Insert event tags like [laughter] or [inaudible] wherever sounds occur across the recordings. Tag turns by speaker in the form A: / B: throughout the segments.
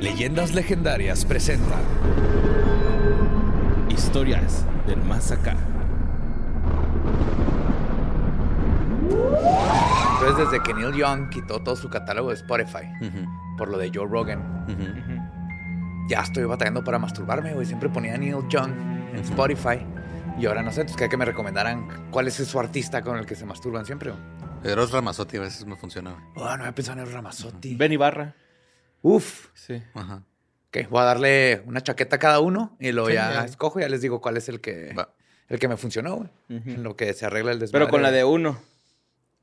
A: Leyendas legendarias presenta
B: Historias del más acá.
A: Entonces, desde que Neil Young quitó todo su catálogo de Spotify por lo de Joe Rogan, ya estoy batallando para masturbarme, güey. Siempre ponía Neil Young en Spotify. Y ahora no sé, entonces que me recomendaran cuál es su artista con el que se masturban siempre.
C: Eros Ramazotti a veces me funciona.
A: Oh, no había pensado en Eros Ramazotti.
B: Ben Ibarra.
A: Uf.
B: Sí.
C: Ajá.
A: Ok, voy a darle una chaqueta a cada uno y luego ya escojo y ya les digo cuál es el que,
C: Va.
A: el que me funcionó, güey. En lo que se arregla el desmadre.
B: Pero con la de uno.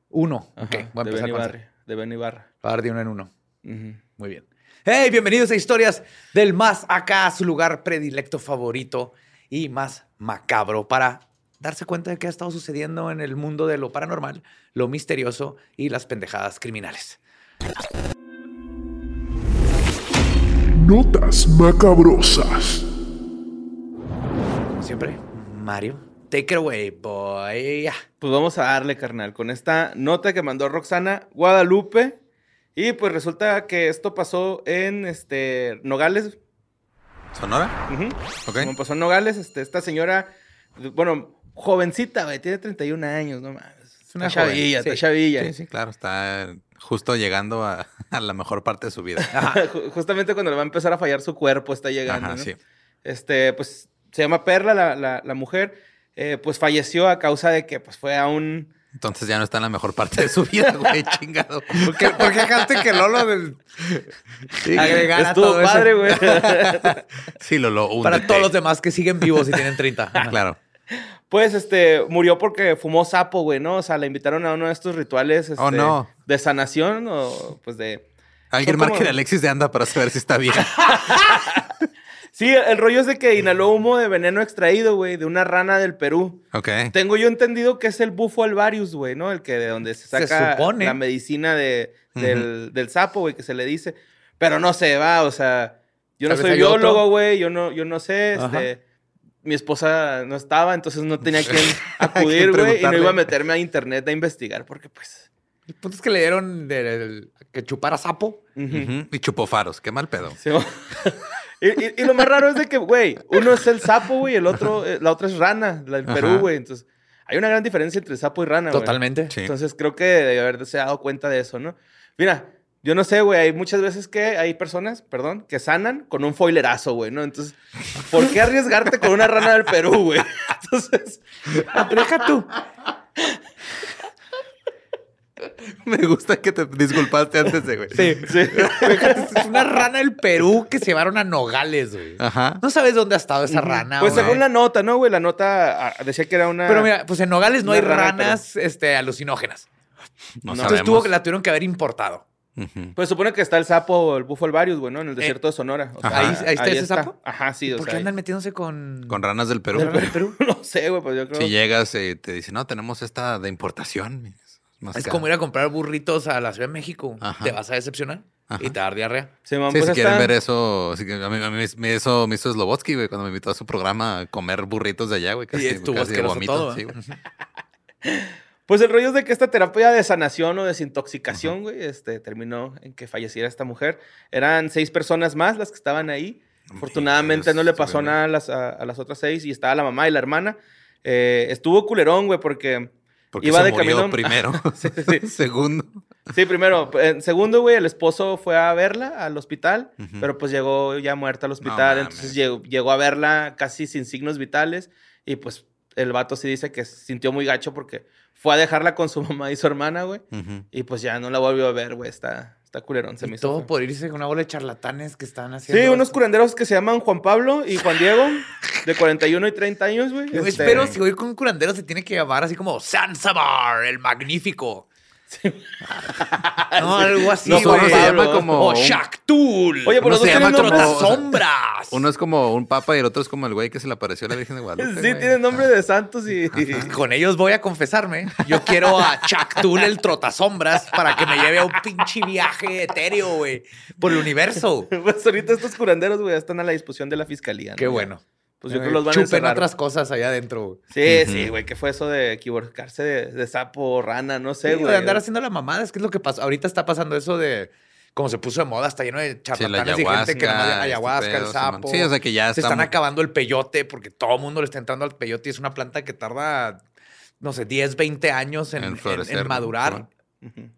A: Uno.
B: Ajá,
A: ok, voy a
B: de
A: empezar
B: Ibarra.
A: ese.
B: De Ben Ibarra.
A: Voy a dar de uno en uno.
B: Ujú.
A: Muy bien. Hey, bienvenidos a Historias del Más Acá, su lugar predilecto favorito y más macabro para darse cuenta de qué ha estado sucediendo en el mundo de lo paranormal, lo misterioso y las pendejadas criminales.
D: Notas macabrosas.
A: Como siempre, Mario, take it away, boy.
B: Pues vamos a darle, carnal, con esta nota que mandó Roxana Guadalupe. Y pues resulta que esto pasó en este Nogales.
C: ¿Sonora?
B: Ujú.
C: Ok.
B: Como pasó en Nogales, este, esta señora, bueno, jovencita, güey, tiene 31 años, no mames. Es
A: una
B: chavilla, está chavilla.
C: Sí, sí, claro. Está justo llegando a, [laughs] a la mejor parte de su vida. [laughs]
B: Ju- Justamente cuando le va a empezar a fallar su cuerpo, está llegando.
C: Ajá,
B: ¿no?
C: sí.
B: Este, pues se llama Perla, la, la- la mujer. eh, pues falleció a causa de que pues fue a un.
C: Entonces ya no está en la mejor parte de su vida, [laughs] güey, chingado.
A: ¿Por qué, por qué dejaste que Lolo del- agregara
B: Estuvo
A: todo eso?
B: padre, güey.
C: Sí, lo lo
A: Para todos los demás que siguen vivos y tienen 30. Ajá.
C: Claro.
B: Pues este, murió porque fumó sapo, güey, ¿no? O sea, la invitaron a uno de estos rituales este,
C: Oh, no.
B: de sanación o pues de.
C: Alguien
B: como-
C: marque a Alexis de anda para saber si está bien. [laughs]
B: Sí, el rollo es de que inhaló humo de veneno extraído, güey, de una rana del Perú.
C: Ok.
B: Tengo yo entendido que es el bufo alvarius, güey, ¿no? El que de donde se saca la medicina de, del, del sapo, güey, que se le dice. Pero no sé, va, o sea, yo no soy biólogo, güey, yo no, yo no sé,
A: Ajá.
B: este, mi esposa no estaba, entonces no tenía quien [laughs] acudir, güey, y no iba a meterme a internet a investigar, porque pues...
A: El punto es que le dieron del- que chupara sapo.
C: Y chupó faros. Qué mal pedo.
B: Sí, [laughs] y, y- y lo más raro es de que, güey, uno es el sapo, güey, el otro, eh, la otra es rana, la del
C: Ajá.
B: Perú, güey. Entonces, hay una gran diferencia entre sapo y rana, güey.
A: Totalmente.
C: Sí.
B: Entonces, creo que debe haberse dado cuenta de eso, ¿no? Mira, yo no sé, güey, hay muchas veces que hay personas, perdón, que sanan con un foilerazo, güey, ¿no? Entonces, ¿por qué arriesgarte con una rana del Perú, güey? [laughs] Entonces,
A: Deja tú.
C: Me gusta que te disculpaste antes de, güey.
A: Sí. Fíjate, es una rana del Perú que se llevaron a Nogales, güey.
C: Ajá.
A: No sabes dónde ha estado esa rana,
B: pues
A: güey.
B: según la nota, ¿no, güey? La nota ah, decía que era una...
A: Pero mira, pues en Nogales no hay
B: rana,
A: ranas este, alucinógenas.
C: No,
A: Entonces
C: sabemos.
A: tuvo que la tuvieron que haber importado.
B: Pues supone que está el sapo o el bufo alvarius, güey, ¿no? En el desierto de Sonora. O sea,
C: Ajá.
A: Ahí- ahí está ese sapo.
B: Ajá, sí, o
A: ¿Por
B: sea,
A: qué
B: ahí-
A: andan metiéndose con...
C: Con ranas del Perú.
A: ¿De rana del Perú? [laughs]
B: No sé, güey, pues yo creo...
C: Si llegas y te dicen, no, tenemos esta de importación. más
A: Es
C: cara".
A: como ir a comprar burritos a la Ciudad de México.
C: Ajá.
A: Te vas a decepcionar
C: Ajá.
A: y te va a dar diarrea.
B: Sí, man,
C: Sí,
B: pues
C: si quieren
B: está-
C: ver eso, sí que a mí, a mí me- eso me hizo Slobotsky, güey, cuando me invitó a su programa a comer burritos de allá, güey. Casi,
A: estuvo
C: casi vomito,
A: todo,
C: sí,
A: ¿eh?
C: güey. [laughs]
B: Pues el rollo es de que esta terapia de sanación o desintoxicación, güey, este, terminó en que falleciera esta mujer. Eran seis personas más las que estaban ahí. Afortunadamente
C: Dios,
B: no le pasó nada a las, a, a las otras seis y estaba la mamá y la hermana. Eh, estuvo culerón, güey, porque...
C: Porque
B: Iba
C: se
B: de
C: murió
B: camino-
C: primero. [laughs]
B: Sí, sí. [laughs]
C: Segundo.
B: Sí, primero. En segundo, güey, el esposo fue a verla al hospital, pero pues llegó ya muerta al hospital.
C: mames.
B: entonces llegó, llegó a verla casi sin signos vitales. Y pues el vato sí dice que se sintió muy gacho porque fue a dejarla con su [laughs] mamá y su hermana, güey. Y pues ya no la volvió a ver, güey. Está, está culerón, se me
A: Y
B: hizo.
A: todo por irse con una bola de charlatanes que están haciendo.
B: Sí, unos curanderos que se llaman Juan Pablo y Juan Diego, [laughs] de 41 y 30 años, güey.
A: Yo
B: Este,
A: espero, si voy con un curandero, se tiene que llamar así como Sansabar, el magnífico. [laughs] no, algo así,
B: No,
A: güey.
B: Juan
C: se llama como
A: O
C: un-
A: Shaktul.
B: Oye, pero los dos
C: se llama
B: tienen
C: como-
B: nombres.
A: otras sombras. [laughs]
C: Uno es como un papa y el otro es como el güey que se le apareció a la Virgen de Guadalupe.
B: Sí,
C: güey.
B: tienen nombre de santos y... [laughs]
A: Con ellos voy a confesarme. Yo quiero a Chactul el trotasombras para que me lleve a un pinche viaje etéreo, güey, por el universo.
B: Pues ahorita estos curanderos, güey, están a la disposición de la fiscalía. ¿no?
A: Qué bueno.
B: Pues yo
A: Eh,
B: creo que los van a
A: Chupen
B: encerrar.
A: otras cosas allá adentro.
B: Sí, sí, güey. ¿Qué fue eso de equivocarse de, de sapo o rana? No sé,
A: Sí,
B: güey.
A: de andar haciendo la mamada. Es que es lo que pasa. Ahorita está pasando eso de. Como se puso de moda, está lleno de
C: Sí, la
A: charlatanes y gente que nomás de
C: ayahuasca,
A: ayahuasca,
C: este
A: el sapo.
C: Sí, o sea que ya
A: se están acabando el peyote porque todo el mundo le está entrando al peyote y es una planta que tarda, no sé, 10, 20 años en,
C: En
A: madurar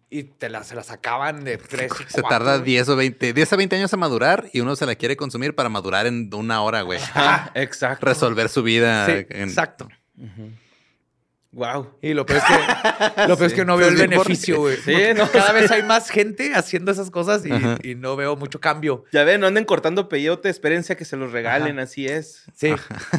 A: y te la, se las acaban de [laughs] 3
C: Se tarda 10 o 20, 10 a 20 años a madurar y uno se la quiere consumir para madurar en una hora, güey.
B: Ah, exacto.
C: Resolver su vida.
A: Sí,
C: en-
A: exacto.
B: Wow.
A: Y lo peor es que, lo peor es que no veo el
C: Pues
A: beneficio, güey.
B: Sí, no,
A: Cada vez hay más gente haciendo esas cosas y, no veo mucho cambio.
B: Ya ven, no anden cortando peyote, espérense a que se los regalen, así es.
A: Sí,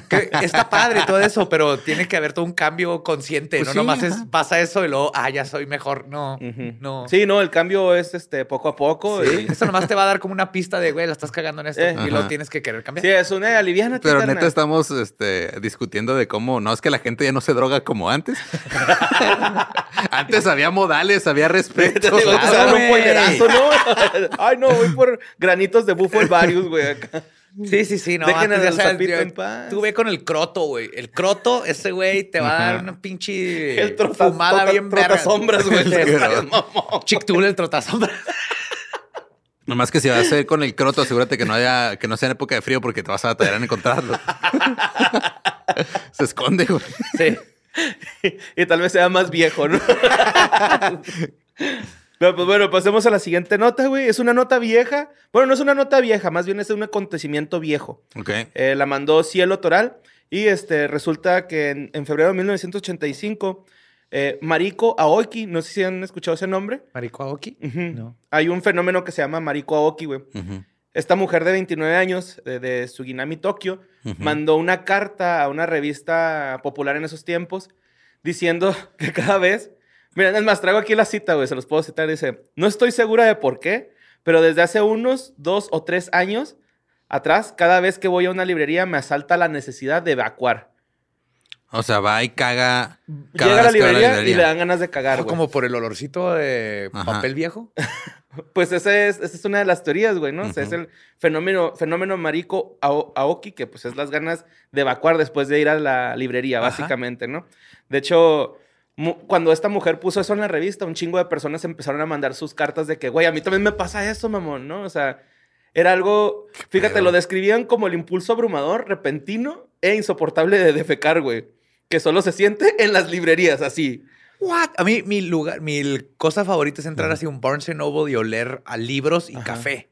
A: que está padre todo eso, pero tiene que haber todo un cambio consciente.
C: Pues
A: no
C: sí,
A: nomás es, pasa eso y luego, ah, ya soy mejor. No, no.
B: Sí, no, el cambio es este poco a poco.
A: Sí,
B: y-
A: Eso nomás te va a dar como una pista de, güey, la estás cagando en esto
B: Eh.
A: y
C: Ajá.
A: tienes que querer cambiar.
B: Sí, es una aliviana.
C: Pero neta estamos este, discutiendo de cómo no es que la gente ya no se droga como antes. [laughs] antes había modales, había respeto.
B: Te digo, te
A: Claro,
B: dan un
A: güey.
B: pollerazo, ¿no? [laughs] Ay, no, voy por granitos de bufo el varios, güey. acá.
A: Sí, sí, sí. No,
B: Dejen sapito en paz.
A: Tú ve con el croto, güey. El croto, ese güey te va a dar una pinche
B: El trota-
A: fumada
B: tota-
A: bien verga.
B: trotasombras, güey. [laughs]
A: Chictul, el trotasombras.
C: Nomás que si vas a hacer con el croto, asegúrate que no haya, que no sea en época de frío porque te vas a batallar en encontrarlo. se esconde, güey.
A: Sí. [laughs]
B: y tal vez sea más viejo, ¿no? [laughs] Pero pues bueno, pasemos a la siguiente nota, güey. Es una nota vieja. Bueno, no es una nota vieja, más bien es un acontecimiento viejo.
C: Ok.
B: Eh, la mandó Cielo Toral y este, resulta que en, en febrero de 1985, eh, Mariko Aoki, no sé si han escuchado ese nombre.
A: Marico Aoki. No.
B: Hay un fenómeno que se llama Mariko Aoki, güey. Esta mujer de 29 años, de, de Suginami, Tokio, mandó una carta a una revista popular en esos tiempos diciendo [laughs] que cada vez. Miren, es más, traigo aquí la cita, güey, se los puedo citar. Dice: No estoy segura de por qué, pero desde hace unos dos o tres años atrás, cada vez que voy a una librería me asalta la necesidad de evacuar.
C: O sea, va y caga. cada
B: Llega a la
C: que va
B: librería, y le dan ganas de cagar, güey.
A: como por el olorcito de
C: Ajá.
A: papel viejo. [laughs]
B: Pues esa es, esa es una de las teorías, güey, ¿no? O sea, es el fenómeno, fenómeno marico ao- aoki, que pues es las ganas de evacuar después de ir a la librería,
A: Ajá.
B: básicamente, ¿no? De hecho, cuando esta mujer puso eso en la revista, un chingo de personas empezaron a mandar sus cartas de que, güey, a mí también me pasa eso, mamón, ¿no? O sea, era algo, fíjate, lo describían como el impulso abrumador, repentino e insoportable de defecar, güey. Que solo se siente en las librerías, así.
A: What? A mí, mi lugar, mi cosa favorita es entrar así a un Barnes Noble y oler a libros y
B: Ajá.
A: café.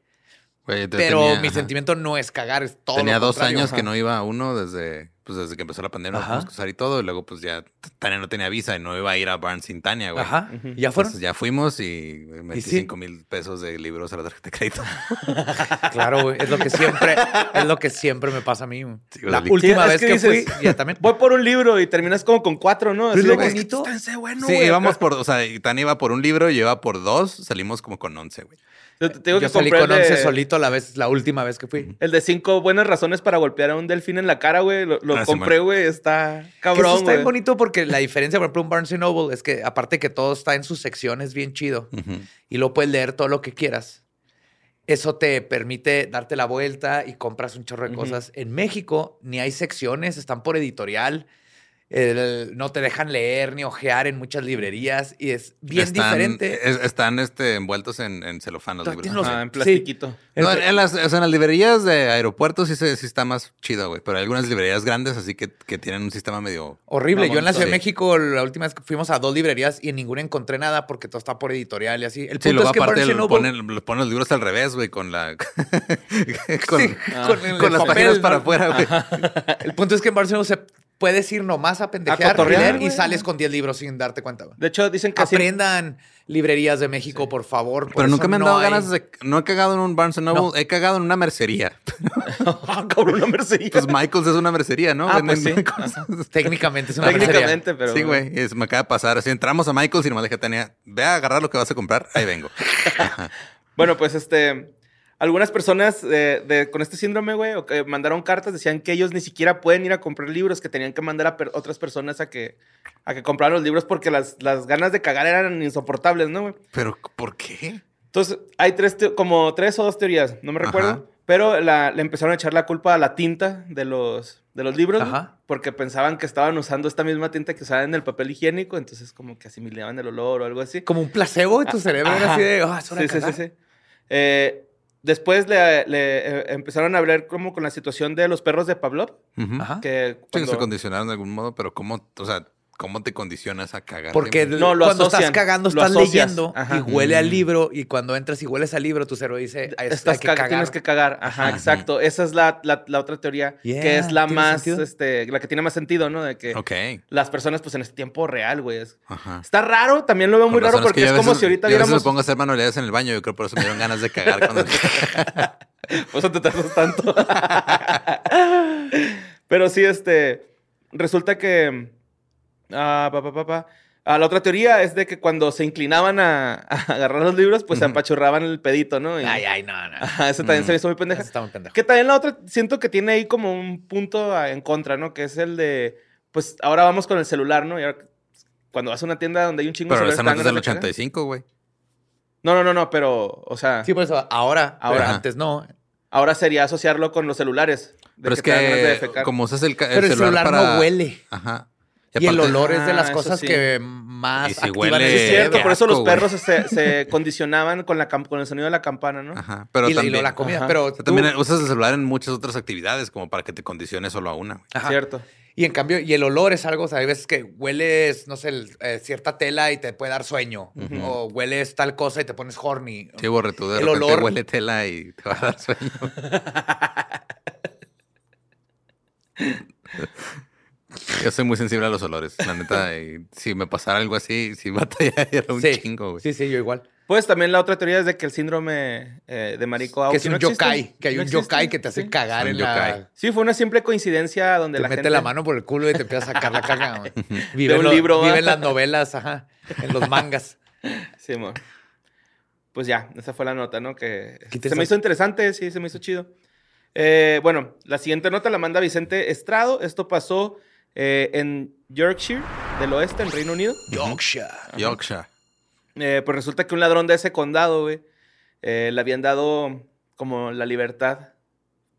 A: Pero
C: tenía-
A: mi
C: ajá.
A: sentimiento no es cagar, es todo.
C: Tenía
A: lo
C: dos años que no iba a uno desde, pues desde que empezó la pandemia,
A: Ajá.
C: no pudimos usar y todo. Y luego, pues ya Tania no tenía visa y no iba a ir a Barnes sin Tania, güey.
A: Ajá. ¿Y ya fueron?
C: Entonces ya fuimos y metí
A: sí?
C: 5 mil pesos de libros a la tarjeta de crédito. [laughs]
A: Claro, güey. Es lo que siempre, es lo que siempre me pasa a mí.
C: Sí,
A: la última
B: Sí, es
A: vez
B: que
A: que,
B: dices,
A: fui, ya también.
B: Voy por un libro y terminas como con cuatro, ¿no? Así
A: lo bonito.
B: "Está ese bueno,
C: sí,
B: güey",
C: íbamos por, o sea, y Tania iba por un libro, yo iba por dos, salimos como con 11, güey.
B: Yo te digo
A: Yo
B: que
A: salí con
B: el de-
A: 11 solito la vez, la última vez que fui.
B: El de cinco buenas razones para golpear a un delfín en la cara, güey. Lo, lo
C: Ah, sí,
B: compré, güey. Está
A: Que eso
B: cabrón,
A: está bien bonito porque la diferencia, por ejemplo, un Barnes Noble es que aparte que todo está en sus secciones bien chido
C: Ujú.
A: y luego puedes leer todo lo que quieras. Eso te permite darte la vuelta y compras un chorro de
B: Ujú.
A: cosas. En México ni hay secciones, están por editorial. El- no te dejan leer ni ojear en muchas librerías y es bien
C: Están-
A: diferente.
C: es- están este, envueltos en, en celofán los libros.
A: los-
B: Ah, en
A: sí.
B: plastiquito.
C: No, en, las, o sea, en las librerías de aeropuertos sí, se- sí está más chido, güey. Pero hay algunas librerías grandes así que, que tienen un sistema medio...
A: Horrible. Yo en la Ciudad de
C: Sí.
A: México, la última vez que fuimos a dos librerías y en ninguna encontré nada porque todo está por editorial y así. El
C: Sí,
A: punto
C: luego
A: es que
C: aparte
A: Noble-
C: ponen, los libros al revés, güey, con la... [laughs] con,
A: Sí, con el
C: con las
A: papel,
C: páginas
A: ¿no?
C: para afuera, güey.
A: El punto es que en Barcelona se puedes ir nomás a pendejear y leer y
B: güey.
A: sales con 10 libros sin darte cuenta. güey.
B: De hecho, dicen que así-
A: Aprendan librerías de México, por favor. por
C: Pero nunca me han
A: no
C: dado
A: hay-
C: ganas de... No he cagado en un Barnes Noble,
A: No.
C: he cagado en una mercería. [laughs] [laughs]
B: Ah, cabrón, una mercería.
C: Pues Michaels es una mercería, ¿no?
B: Ah, pues sí.
C: cosas. [laughs]
A: Técnicamente es una mercería.
B: Técnicamente, pero.
C: sí, güey, es- me acaba de pasar. Así entramos a Michaels y nomás dije, tenía, ve a agarrar lo que vas a comprar, ahí vengo.
B: Bueno, pues este. Algunas personas eh, de- con este síndrome, güey, o que mandaron cartas, decían que ellos ni siquiera pueden ir a comprar libros, que tenían que mandar a per- otras personas a que, a que compraran los libros porque las, las ganas de cagar eran insoportables, ¿no, güey?
C: Pero, ¿por qué?
B: Entonces, hay tres, como tres o dos teorías, no me
C: Ajá.
B: recuerdo, pero la- le empezaron a echar la culpa a la tinta de los, de los libros, güey, porque pensaban que estaban usando esta misma tinta que usaban en el papel higiénico, entonces como que asimilaban el olor o algo así.
A: Como un placebo en tu cerebro. Era
B: Ajá.
A: así de, ah, es hora
B: Sí,
A: de
B: sí, sí,
A: cagar".
B: sí. Eh, después le, le, eh, empezaron a hablar como con la situación de los perros de Pavlov,
C: Ujú.
A: Ajá.
B: que
C: Sí,
B: cuando-
C: se condicionaron de algún modo, pero ¿cómo, o sea, cómo te condicionas a cagar?
A: Porque
B: No, lo
A: cuando
B: asocian,
A: estás cagando, estás
B: asocias.
A: leyendo
B: Ajá.
A: y huele al
C: Mm.
A: libro. Y cuando entras y hueles al libro, tu cerebro dice, "Ahí está,
B: estás
A: hay que
B: caga-
A: cagar.
B: tienes que cagar. Ajá,
C: Ajá.
B: exacto. Esa es la, la- la otra teoría,
A: Yeah,
B: que es la
A: ¿tiene
B: más,
A: sentido?
B: este, la que tiene más sentido, ¿no? De que las personas, pues en este tiempo real, güey. es-
C: Ajá.
B: Está raro, también lo veo muy raro porque
C: que
B: es,
C: yo
B: como si ahorita
C: yo
B: viéramos...
C: me pongo a hacer manualidades en el baño. Yo creo por eso me dieron ganas de cagar. Cuando... [laughs] [laughs]
B: Por eso te tardas tanto. [laughs] Pero sí, este. Resulta que. Ah, pa, pa, pa, pa. Ah, la otra teoría es de que cuando se inclinaban a, a [laughs] agarrar los libros, pues se
C: Ujú.
B: apachurraban el pedito, ¿no? Y-
A: Ay, ay, no, no.
B: Ajá, eso también
C: Mm.
B: se me hizo muy pendeja.
A: Eso está muy pendejo.
B: Que también la otra, siento que tiene ahí como un punto a- en contra, ¿no? Que es el de. Pues ahora vamos con el celular, ¿no? Y ahora, cuando vas a una tienda donde hay un chingo
C: pero
B: de
C: esa
B: celulares.
C: no es
B: ¿te dan
C: del
B: ganas de cagar?
C: 85, güey.
B: No, no, no, no, pero, o sea,
A: Sí, por eso, ahora,
B: Ahora.
A: ahora antes no.
B: ahora sería asociarlo con los celulares. de
C: Pero es
B: ganas de
C: que, como usas el, ca-
A: Pero el celular
C: para...
A: no huele.
C: Ajá.
A: Y, el
C: aparte-
A: olor es de
B: Ah,
A: las
B: eso
A: cosas
B: sí.
A: que más
C: Y si
A: activan
C: huele-
A: el
B: es cierto, por eso
C: asco,
B: los
C: güey.
B: perros se, [laughs] se condicionaban con, la, con el sonido de la campana, ¿no?
C: Ajá. Pero
A: y, la- y
C: también...
A: luego la comida.
B: Ajá.
A: Pero
C: o sea,
A: tú-
C: también usas el celular en muchas otras actividades como para que te condiciones solo a una.
A: Ajá.
B: Cierto.
A: Y en cambio, y el olor es algo, o sea, hay veces que hueles, no sé, el- eh, cierta tela y te puede dar sueño. O hueles tal cosa y te pones horny.
C: Sí, borre, tú de
A: El olor-
C: huele tela y te va a dar sueño. [laughs] [laughs] Yo soy muy sensible a los olores, la neta. y si me pasara algo así, si [laughs] batallaría un
A: sí.
C: chingo, güey.
A: Sí, sí, yo igual.
B: Pues también la otra teoría es de que el síndrome eh, de marico
A: que es un
B: no existe.
A: yokai, que hay
B: No
A: un
B: existe.
A: yokai que te hace
B: Sí.
A: cagar
C: Un
A: en
C: yokai.
A: la...
B: Sí, fue una simple coincidencia donde
A: Te
B: la
A: mete
B: gente...
A: la mano por el culo y te empieza a sacar la caga. güey. [laughs] Vive,
B: un
A: en lo-
B: libro,
A: vive en las novelas, ajá. En los mangas. [laughs]
B: Sí, amor. Pues ya, esa fue la nota, ¿no? Que se me hizo interesante, sí, se me hizo chido. Eh, bueno, la siguiente nota la manda Vicente Estrado. Esto pasó eh, en Yorkshire, del oeste, en Reino Unido.
A: Yorkshire.
C: Yorkshire.
B: Eh, pues resulta que un ladrón de ese condado, güey, eh, le habían dado como la libertad,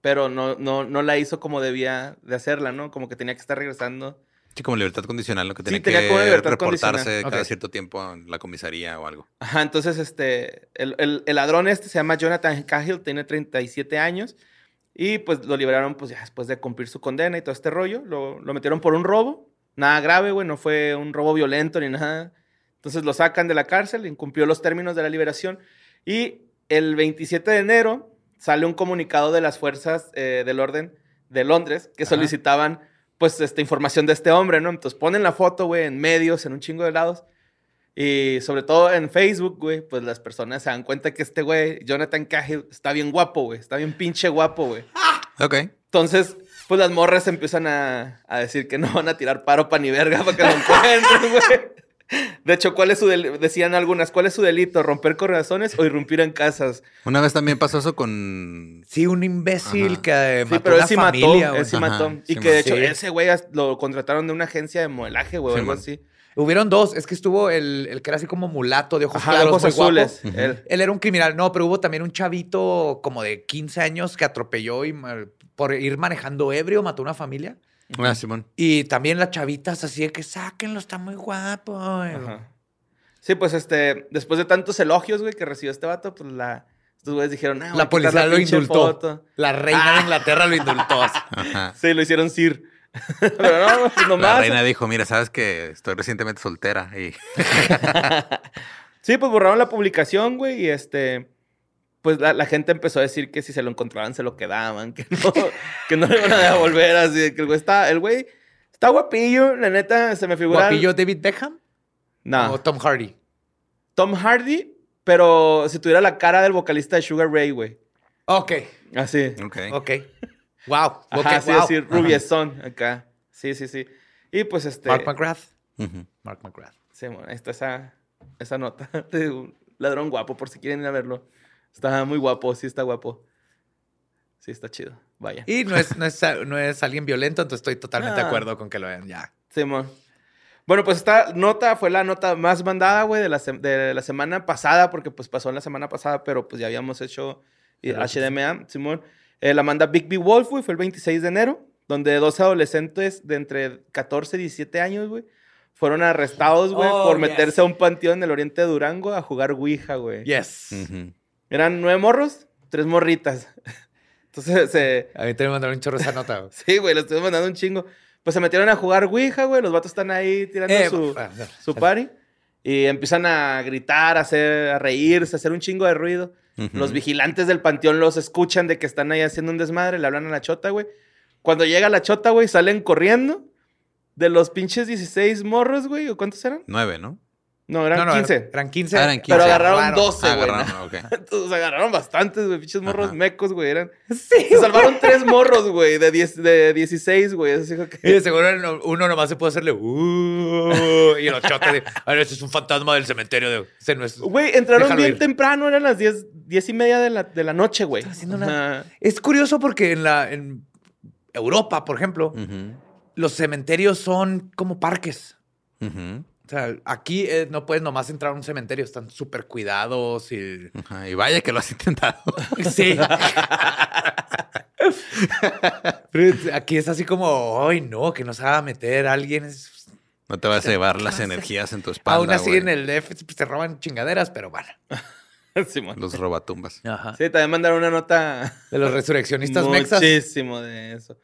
B: pero no, no, no la hizo como debía de hacerla, ¿no? Como que tenía que estar regresando.
C: Sí, como libertad condicional, lo que
B: Sí,
C: tenía
B: tenía
C: que
B: como libertad
C: reportarse
B: condicional.
C: cada cierto tiempo en la comisaría o algo.
B: Ajá, entonces este, el, el- el ladrón este se llama Jonathan Cahill, tiene 37 años y pues lo liberaron pues ya después de cumplir su condena y todo este rollo. Lo, lo metieron por un robo, nada grave, güey, no fue un robo violento ni nada. Entonces lo sacan de la cárcel, incumplió los términos de la liberación y el 27 de enero sale un comunicado de las fuerzas eh, del orden de Londres que
A: Ajá.
B: solicitaban pues esta información de este hombre, ¿no? Entonces ponen la foto, güey, en medios, en un chingo de lados. Y sobre todo en Facebook, güey, pues las personas se dan cuenta que este güey, Jonathan Cahill, está bien guapo, güey. Está bien pinche guapo, güey. [laughs]
C: Ok.
B: Entonces, pues las morras empiezan a, a decir que no van a tirar paro pa' ni verga para que lo encuentren, [laughs] güey. De hecho, ¿cuál es su decían algunas, ¿cuál es su delito? ¿Romper corazones o irrumpir en casas?
C: Una vez también pasó eso con...
A: Sí, un imbécil
C: Ajá.
A: que eh,
B: Sí,
A: mató
B: pero él sí
A: familia,
B: mató, él sí
C: Ajá,
B: mató. Y
C: sí
B: que de
A: mató.
B: hecho
A: Sí.
B: ese güey lo contrataron de una agencia de modelaje, güey, o algo
C: man.
A: Hubieron dos. Es que estuvo el, el que era así como mulato de ojos
B: Ajá,
A: claros,
B: ojos
A: muy guapo.
B: él.
A: Él era un criminal. No, pero hubo también un chavito como de 15 años que atropelló y por ir manejando ebrio mató a una familia.
C: Ah, Simón.
A: Y también las chavitas así de que sáquenlo, está muy guapo.
B: Ajá. Sí, pues este, después de tantos elogios, güey, que recibió este vato, pues la, estos güeyes dijeron, ah,
A: La policía lo indultó.
B: foto.
A: La reina de Inglaterra lo indultó.
C: Ajá. [laughs]
B: Sí, lo hicieron Sir. [laughs] Pero no, pues
C: La
B: nomás.
C: reina dijo, mira, sabes que estoy recientemente soltera y [laughs]
B: Sí, pues borraron la publicación, güey, y este, pues la, la gente empezó a decir que si se lo encontraban se lo quedaban, que no, que no le iban a devolver, así que el güey está, el güey está guapillo, la neta, se me figura.
A: ¿Guapillo David Beckham?
B: No,
A: ¿O Tom Hardy?
B: Tom Hardy, pero si tuviera la cara del vocalista de Sugar Ray, güey.
A: Ok,
B: Así.
C: Ok.
A: ok. Wow.
B: Ajá, sí,
A: wow.
B: así, rubiezón acá. Sí, sí, sí. Y pues este.
A: Mark McGrath.
C: Ujú.
A: Mark McGrath.
B: Sí, bueno, ahí está esa, esa nota [laughs] de un ladrón guapo, por si quieren ir a verlo. Está muy guapo, sí está guapo. Sí, está chido. Vaya.
A: Y no es, no, es, no es alguien violento, entonces estoy totalmente de
B: Ah.
A: acuerdo con que lo vean ya.
B: Simón. Bueno, pues esta nota fue la nota más mandada, güey, de la, de la semana pasada, porque pues pasó en la semana pasada, pero pues ya habíamos hecho HDMA, Simón. Eh, la manda Big B Wolf, güey, fue el 26 de enero, donde dos adolescentes de entre 14 y 17 años, güey, fueron arrestados, güey,
A: Oh,
B: por
A: yes.
B: meterse a un panteón en el oriente de Durango a jugar Ouija, güey.
A: Yes.
C: Ujú.
B: Eran nueve morros, tres morritas. [laughs] Entonces, se...
A: A mí también me mandaron un chorro esa nota. güey. [laughs]
B: sí, güey, les estoy mandando un chingo. Pues se metieron a jugar Ouija, güey, los vatos están ahí tirando
A: Eh,
B: su
A: ah, no,
B: su party y empiezan a gritar, a, hacer, a reírse, a hacer un chingo de ruido. Los vigilantes del panteón los escuchan de que están ahí haciendo un desmadre, le hablan a la chota, güey. Cuando llega la chota, güey, salen corriendo de los pinches 16 morros, güey. ¿O cuántos eran?
C: Nueve, ¿no?
B: No, eran
A: No, no,
B: 15.
A: Eran 15.
C: Ah, eran 15.
B: Pero agarraron
A: Claro.
B: 12,
C: Ah,
B: güey.
C: agarraron,
B: ¿no?
C: ok. [laughs]
B: Entonces agarraron bastantes, güey. Pinches morros
C: Ajá.
B: mecos, güey. Eran...
A: Sí.
B: Se salvaron tres morros, güey, de, 10 de 16, güey. Así que...
A: Y de seguro no- uno nomás se puede hacerle "Uh", y el ochote de, a ver, ese es un fantasma del cementerio. De, ese no es.
B: Güey, entraron
A: Déjalo
B: bien
A: ir.
B: temprano, eran las 10, 10 y media de la, de la noche, güey.
A: haciendo
B: Ajá.
A: Es curioso porque en la en Europa, por ejemplo,
C: Ujú.
A: los cementerios son como parques.
C: Ujú.
A: O sea, aquí eh, no puedes nomás entrar a un cementerio, están súper cuidados y...
C: Ajá, Y vaya que lo has intentado. [laughs]
A: Sí. Pero aquí es así como, ay no, que nos haga meter a alguien. Es-
C: No te vas a llevar las energías en tu espalda.
A: Aún así
C: güey.
A: en el DF pues, te roban chingaderas, pero bueno. [laughs]
B: Simón.
C: Los robatumbas.
A: Ajá.
B: Sí, también mandaron una nota
A: De los resurreccionistas mexas.
B: muchísimo de eso.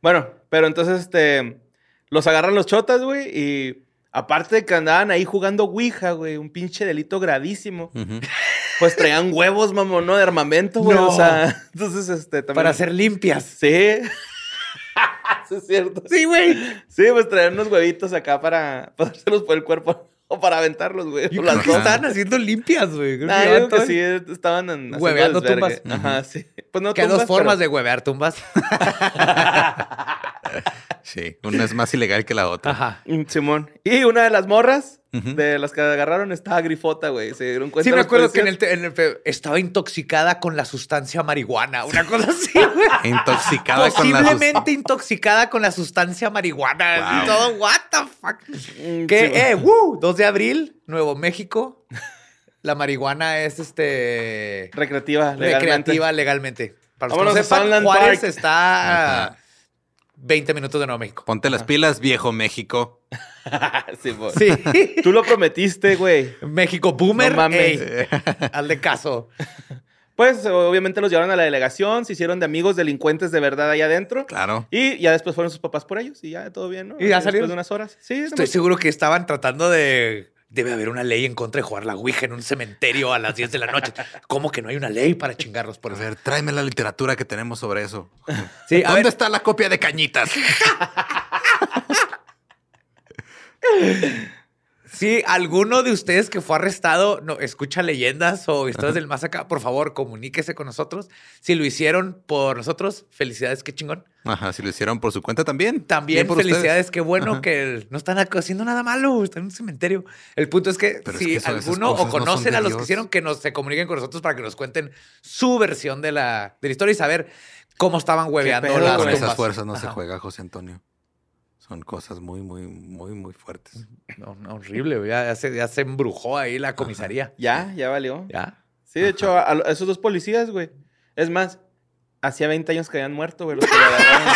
B: Bueno, pero entonces, este, los agarran los chotas, güey, y aparte de que andaban ahí jugando Ouija, güey, un pinche delito gravísimo, [laughs] pues traían huevos, mamón, ¿no? De armamento, güey,
A: No.
B: o sea, [laughs] entonces, este, también...
A: Para ser limpias.
B: Sí. [laughs] sí, es cierto.
A: Sí, güey.
B: Sí, pues traían unos huevitos acá para pasárselos por el cuerpo o para aventarlos, güey.
A: Yo
B: por
A: creo
B: las
A: que
B: dos.
A: estaban haciendo limpias, güey. Creo
B: Nah,
A: que
B: yo
A: llevaban
B: creo que sí, estaban
A: Hueveando
B: desvergue.
A: tumbas.
B: Ajá, sí. Pues no
A: Que hay dos formas
B: pero-
A: de huevear tumbas.
C: Sí, una es más ilegal que la otra.
A: Ajá.
B: Mm, Simón. Y una de las morras de las que agarraron estaba grifota, güey. Se dieron cuenta.
A: Sí, me acuerdo que en el, en el estaba intoxicada con la sustancia marihuana. Una cosa así, güey.
C: Intoxicada con la
A: Posiblemente intoxicada con la sustancia marihuana.
C: Wow.
A: Y todo, what the fuck.
B: Mm,
A: Que,
B: sí,
A: eh, woo, 2 de abril, Nuevo México. La marihuana es este
B: Recreativa, legalmente.
A: recreativa legalmente. Para los que
B: Vámonos
A: no
B: a
A: sepan, Juárez
B: Park.
A: está
C: Ajá.
A: 20 minutos de Nuevo México.
C: Ponte las pilas, viejo México. [laughs]
B: Simón.
A: Sí.
B: Tú lo prometiste, güey.
A: México Boomer.
B: No mames.
A: ey, hazle caso. [laughs]
B: Pues obviamente los llevaron a la delegación, se hicieron de amigos delincuentes de verdad ahí adentro.
C: Claro.
B: Y ya después fueron sus papás por ellos y ya todo bien, ¿no?
A: ¿Y ya
B: Después
A: salieron?
B: de unas horas. Sí,
A: Estoy seguro que estaban tratando de. Debe haber una ley en contra de jugar la Ouija en un cementerio a las 10 de la noche. ¿Cómo que no hay una ley para chingarlos por
C: A
A: eso?
C: ver, tráeme la literatura que tenemos sobre eso.
A: Sí, a
C: ¿Dónde
A: ver,
C: está la copia de Cañitas? [laughs]
A: si alguno de ustedes que fue arrestado no escucha leyendas o historias del más acá, por favor, comuníquese con nosotros. Si lo hicieron por nosotros, felicidades, qué chingón.
C: Ajá, si lo hicieron por su cuenta también.
A: También
C: por
A: felicidades,
C: ustedes.
A: qué bueno
C: Ajá.
A: que no están haciendo nada malo, están en un cementerio. El punto es que
C: Pero es
A: si
C: que
A: alguno o conocen a los que hicieron, que nos se comuniquen con nosotros para que nos cuenten su versión de la, de la historia y saber cómo estaban hueveando las
C: Con esas fuerzas no se juega, José Antonio. Son cosas muy, muy, muy, muy fuertes.
A: No, no, horrible, güey. ya, ya se, ya se embrujó ahí la comisaría.
B: Ya, ya valió.
A: Ya.
B: Sí, de hecho, a, a esos dos policías, güey. Es más, hacía 20 años que habían muerto, güey, los que lo agarraron.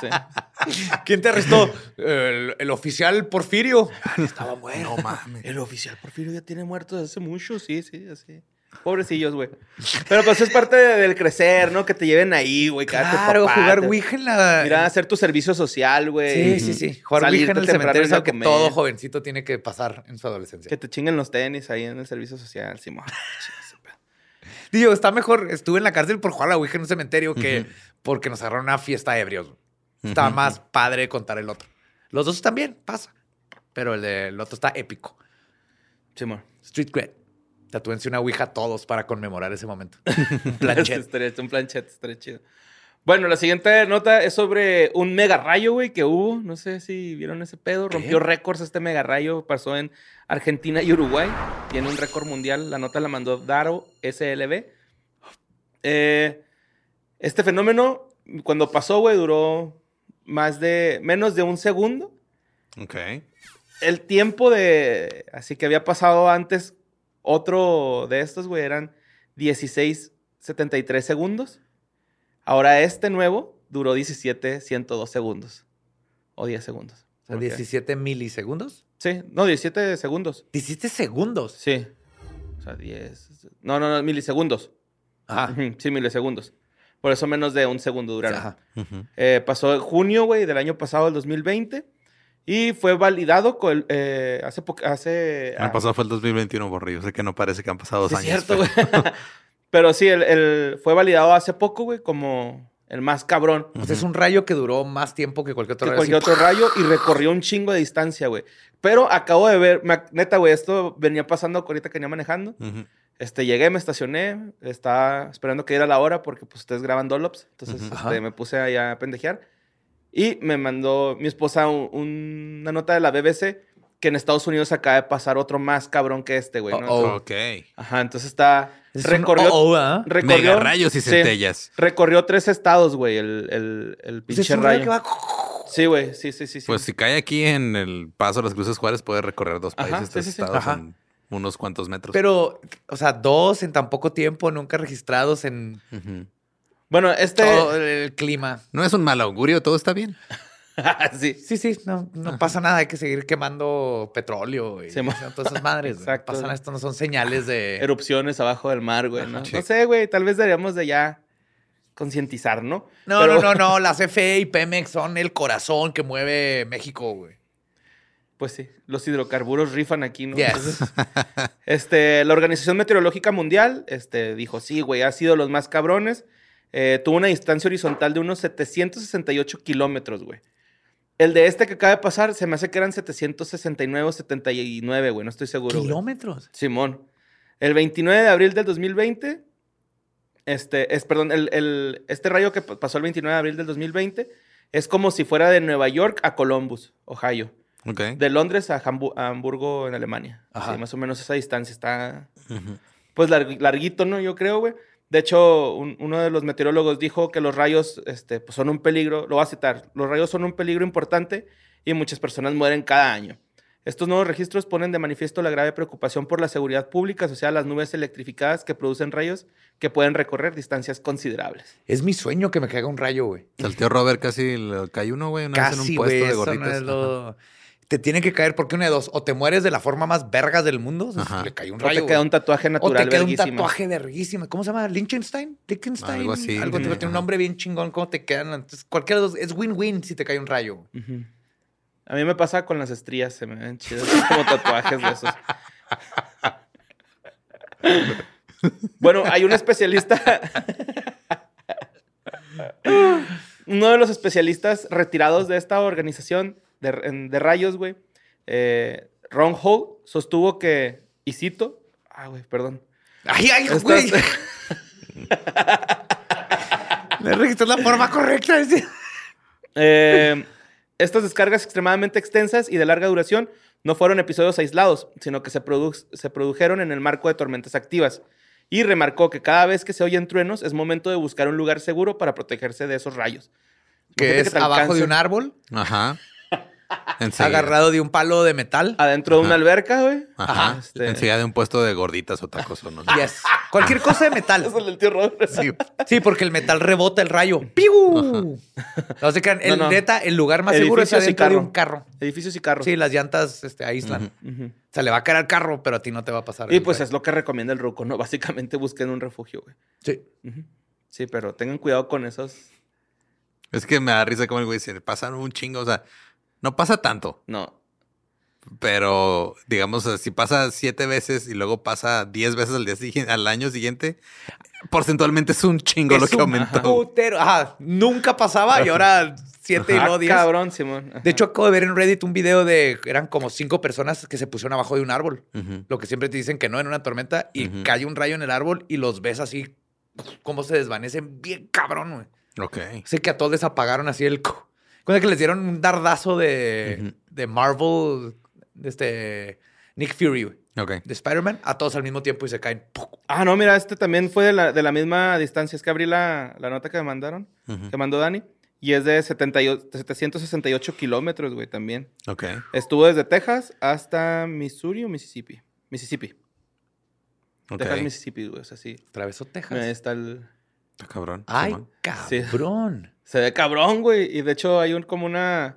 B: [laughs] Sí.
A: ¿Quién te arrestó? El, el oficial Porfirio.
B: Estaba muerto.
C: No mames.
B: El oficial Porfirio ya tiene muertos desde hace mucho, sí, sí, así. Pobrecillos, güey. Pero pues es parte de- del crecer, ¿no? Que te lleven ahí, güey.
A: Claro,
B: papá,
A: jugar
B: te-
A: Ouija en la...
B: Mira, hacer tu servicio social, güey.
A: Sí, sí, sí. Jugar Ouija en el cementerio es algo que todo jovencito tiene que pasar en su adolescencia.
B: Que te chinguen los tenis ahí en el servicio social, Simón. [laughs]
A: Digo, está mejor. Estuve en la cárcel por jugar a la Ouija en un cementerio que porque nos agarraron una fiesta de ebrios. Está más padre contar el otro. Los dos también, pasa. Pero el del otro está épico.
B: Simón.
A: Street Cred. Tatúense una Ouija todos para conmemorar ese momento. [laughs]
B: Planchet. Estaría- un planchet, estaría chido. Bueno, la siguiente nota es sobre un mega rayo, güey, que hubo. No sé si vieron ese pedo. Rompió récords este mega rayo. Pasó en Argentina y Uruguay. Tiene un récord mundial. La nota la mandó Daro SLB. Eh, este fenómeno, cuando pasó, güey, duró más de... Menos de un segundo.
C: Ok.
B: El tiempo de... Así que había pasado antes otro de estos, güey, eran 16.73 segundos. Ahora este nuevo duró 17, 102 segundos. O 10 segundos.
A: O sea,
B: Ok.
A: 17 milisegundos.
B: Sí, no, 17 segundos.
A: 17 segundos.
B: Sí. O sea, 10. No, no, no, milisegundos.
A: Ajá.
B: Ujú, Sí, milisegundos. Por eso menos de un segundo duraron.
A: Ajá.
B: Eh, pasó en junio, güey, del año pasado, el 2020. Y fue validado con, eh, hace poco. Hace,
C: El
B: ah,
C: pasado fue el 2021, borrillo. Sé que no parece que han pasado dos
B: Sí, es
C: años.
B: cierto, güey. [laughs] Pero sí, el, el- fue validado hace poco, güey, como el más cabrón
A: sea, es un rayo que duró más tiempo que cualquier otro
B: que
A: rayo.
B: cualquier
A: así,
B: otro rayo y recorrió un chingo de distancia, güey. Pero acabo de ver, me neta, güey, esto venía pasando ahorita que venía manejando. Este, llegué, me estacioné, estaba esperando que diera la hora porque pues ustedes graban Dollops. Entonces, este, me puse ahí a pendejear. Y me mandó mi esposa un- un- una nota de la BBC que en Estados Unidos acaba de pasar otro más cabrón que este, güey. ¿no?
A: Oh, oh.
C: Ok.
B: Ajá, entonces está...
A: Es
B: recorrió,
A: oh, oh, ¿ah?
B: recorrió-
C: Mega rayos y
B: sí,
C: centellas.
B: recorrió tres estados, güey, el, el, el
A: Pues es
B: pinche
A: rayo
B: rayo.
A: que va...
B: Sí, güey, sí, sí, sí. sí.
C: Pues si cae aquí en el paso de las Cruces Juárez, puede recorrer dos
B: Ajá,
C: países,
B: sí,
C: tres
B: sí, sí.
C: estados
A: Ajá.
C: en unos cuantos metros.
A: Pero, o sea, dos en tan poco tiempo, nunca registrados en.
B: Bueno, este...
A: todo el clima.
C: No es un mal augurio, todo está bien. [laughs]
B: sí.
A: Sí, sí, no, no pasa nada. Hay que seguir quemando petróleo y
B: Sí,
A: o sea, todas esas madres.
B: Exacto.
A: Pasan esto, no son señales de...
B: Erupciones abajo del mar, güey, ¿no? Sé, güey, tal vez deberíamos de ya concientizar, ¿no?
A: No,
B: Pero-
A: no, no, no. Las CFE y Pemex son el corazón que mueve México, güey.
B: Pues sí, los hidrocarburos rifan aquí, ¿no?
A: Yes.
B: Entonces, este, la Organización Meteorológica Mundial este, dijo, sí, güey, ha sido los más cabrones. Eh, tuvo una distancia horizontal de unos 768 kilómetros, güey. El de este que acaba de pasar, se me hace que eran 769 o 79, güey, no estoy seguro. güey.
A: Kilómetros.
B: Simón. El 29 de abril del 2020, este, es, perdón, el, el- este rayo que pa- pasó el 29 de abril del 2020 es como si fuera de Nueva York a Columbus, Ohio.
C: Ok.
B: De Londres a, Hambu- a Hamburgo, en Alemania.
A: Ajá.
B: Sí, más o menos esa distancia está, pues, larg- larguito, ¿no? Yo creo, güey. De hecho, un- uno de los meteorólogos dijo que los rayos este, pues, son un peligro, lo voy a citar, los rayos son un peligro importante y muchas personas mueren cada año. Estos nuevos registros ponen de manifiesto la grave preocupación por la seguridad pública asociada a las nubes electrificadas que producen rayos que pueden recorrer distancias considerables.
A: Es mi sueño que me caiga un rayo, güey.
C: Al tío Robert casi le cayó uno, güey, una vez en un puesto de
A: eso no
C: gorditas.
A: es lo- Te tiene que caer porque una de dos. O te mueres de la forma más vergas del mundo. o sea. Le cae un
B: O
A: rayo.
B: te queda un tatuaje
A: O
B: natural
A: te queda un tatuaje verguísima. ¿Cómo se llama? ¿Liechtenstein? ¿Liechtenstein?
C: Algo así,
A: Algo tiene un nombre bien chingón. ¿Cómo te quedan? Entonces, cualquiera de los... Es win-win si te cae un rayo.
B: A mí me pasa con las estrías, se me ven chidas como tatuajes de esos. [laughs] Bueno, hay un especialista. [laughs] Uno de los especialistas retirados de esta organización de, de rayos, güey, eh, Ron Hall, sostuvo que, y cito, ah, güey, perdón.
A: ¡Ay, ay,
B: Estás- [laughs]
A: güey! Le registró la forma correcta.
B: Eh, estas descargas extremadamente extensas y de larga duración no fueron episodios aislados, sino que se, produ- se produjeron en el marco de tormentas activas. Y remarcó que cada vez que se oyen truenos es momento de buscar un lugar seguro para protegerse de esos rayos.
A: Que es
B: te
A: abajo
B: alcance
A: de un árbol,
C: Ajá. Enseguida.
A: agarrado de un palo de metal.
B: Adentro de una
C: Ajá.
B: alberca, güey.
C: Ajá.
B: Este-
C: Enseguida de un puesto de gorditas o tacos o no sé.
A: Yes. Cualquier cosa de metal. [laughs]
B: Eso es el tío Robert.
A: Sí. Sí, porque el metal rebota el rayo. ¡Piu! No se crean, el,
B: No, no.
A: neta, el lugar más seguro es adentro de un carro.
B: Edificios y carros.
A: Sí, las llantas este, aíslan.
B: Ujú.
A: O sea, le va a caer al carro, pero a ti no te va a pasar.
B: Y pues es lo que recomienda el Ruco, ¿no? [laughs] Básicamente busquen un refugio, güey.
A: Sí.
B: Sí, pero tengan cuidado con esos.
C: Es que me da risa como el güey dice, pasan un chingo, o sea, no pasa tanto,
B: No.
C: pero digamos, si pasa siete veces y luego pasa diez veces al, día siguiente, al año siguiente, porcentualmente es un chingo lo que
A: un
C: aumentó.
A: putero. Ajá, nunca pasaba y ahora siete y
B: Ah,
A: luego diez.
B: cabrón, Simón. Ajá.
A: De hecho, acabo de ver en Reddit un video de eran como cinco personas que se pusieron abajo de un árbol. Lo que siempre te dicen que no en una tormenta y
C: Ujú.
A: cae un rayo en el árbol y los ves así como se desvanecen bien cabrón, güey.
C: Ok.
A: Sé que a todos les apagaron así el... Cuando que les dieron un dardazo de, de Marvel, de este Nick Fury, güey,
C: Ok.
A: de Spider-Man, a todos al mismo tiempo y se caen.
B: Ah, no, mira, este también fue de la, de la misma distancia. Es que abrí la, la nota que me mandaron,
C: Ujú.
B: que mandó Dani. Y es de 78 768 kilómetros, güey, también.
C: Ok.
B: Estuvo desde Texas hasta Missouri o Mississippi. Mississippi. Texas, Mississippi, güey. O sea, sí.
A: Atravesó Texas.
B: Ahí está el...
C: Está cabrón.
A: Ay,
C: Simón.
B: Sí.
A: cabrón.
B: Se ve cabrón, güey. Y de hecho hay un, como una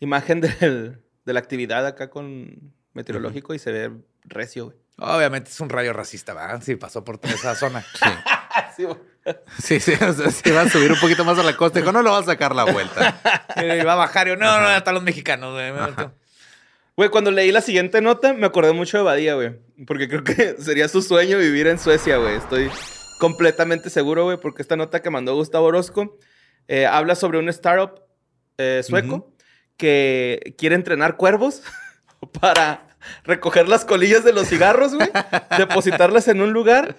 B: imagen [laughs] del- de la actividad acá con meteorológico y se ve recio, güey.
A: Obviamente es un rayo racista, ¿verdad? Sí, pasó por toda esa zona. [laughs]
C: Sí. [laughs] Sí, sí, o sea, si va a subir un poquito más a la costa, dijo, no lo va a sacar la vuelta.
A: Y va a bajar y yo, no, no, hasta los mexicanos. güey.
B: Güey, cuando leí la siguiente nota me acordé mucho de Badía, güey. Porque creo que sería su sueño vivir en Suecia, güey. Estoy completamente seguro, güey, porque esta nota que mandó Gustavo Orozco eh, habla sobre un startup eh, sueco que quiere entrenar cuervos [laughs] para recoger las colillas de los cigarros, güey, [laughs] depositarlas en un lugar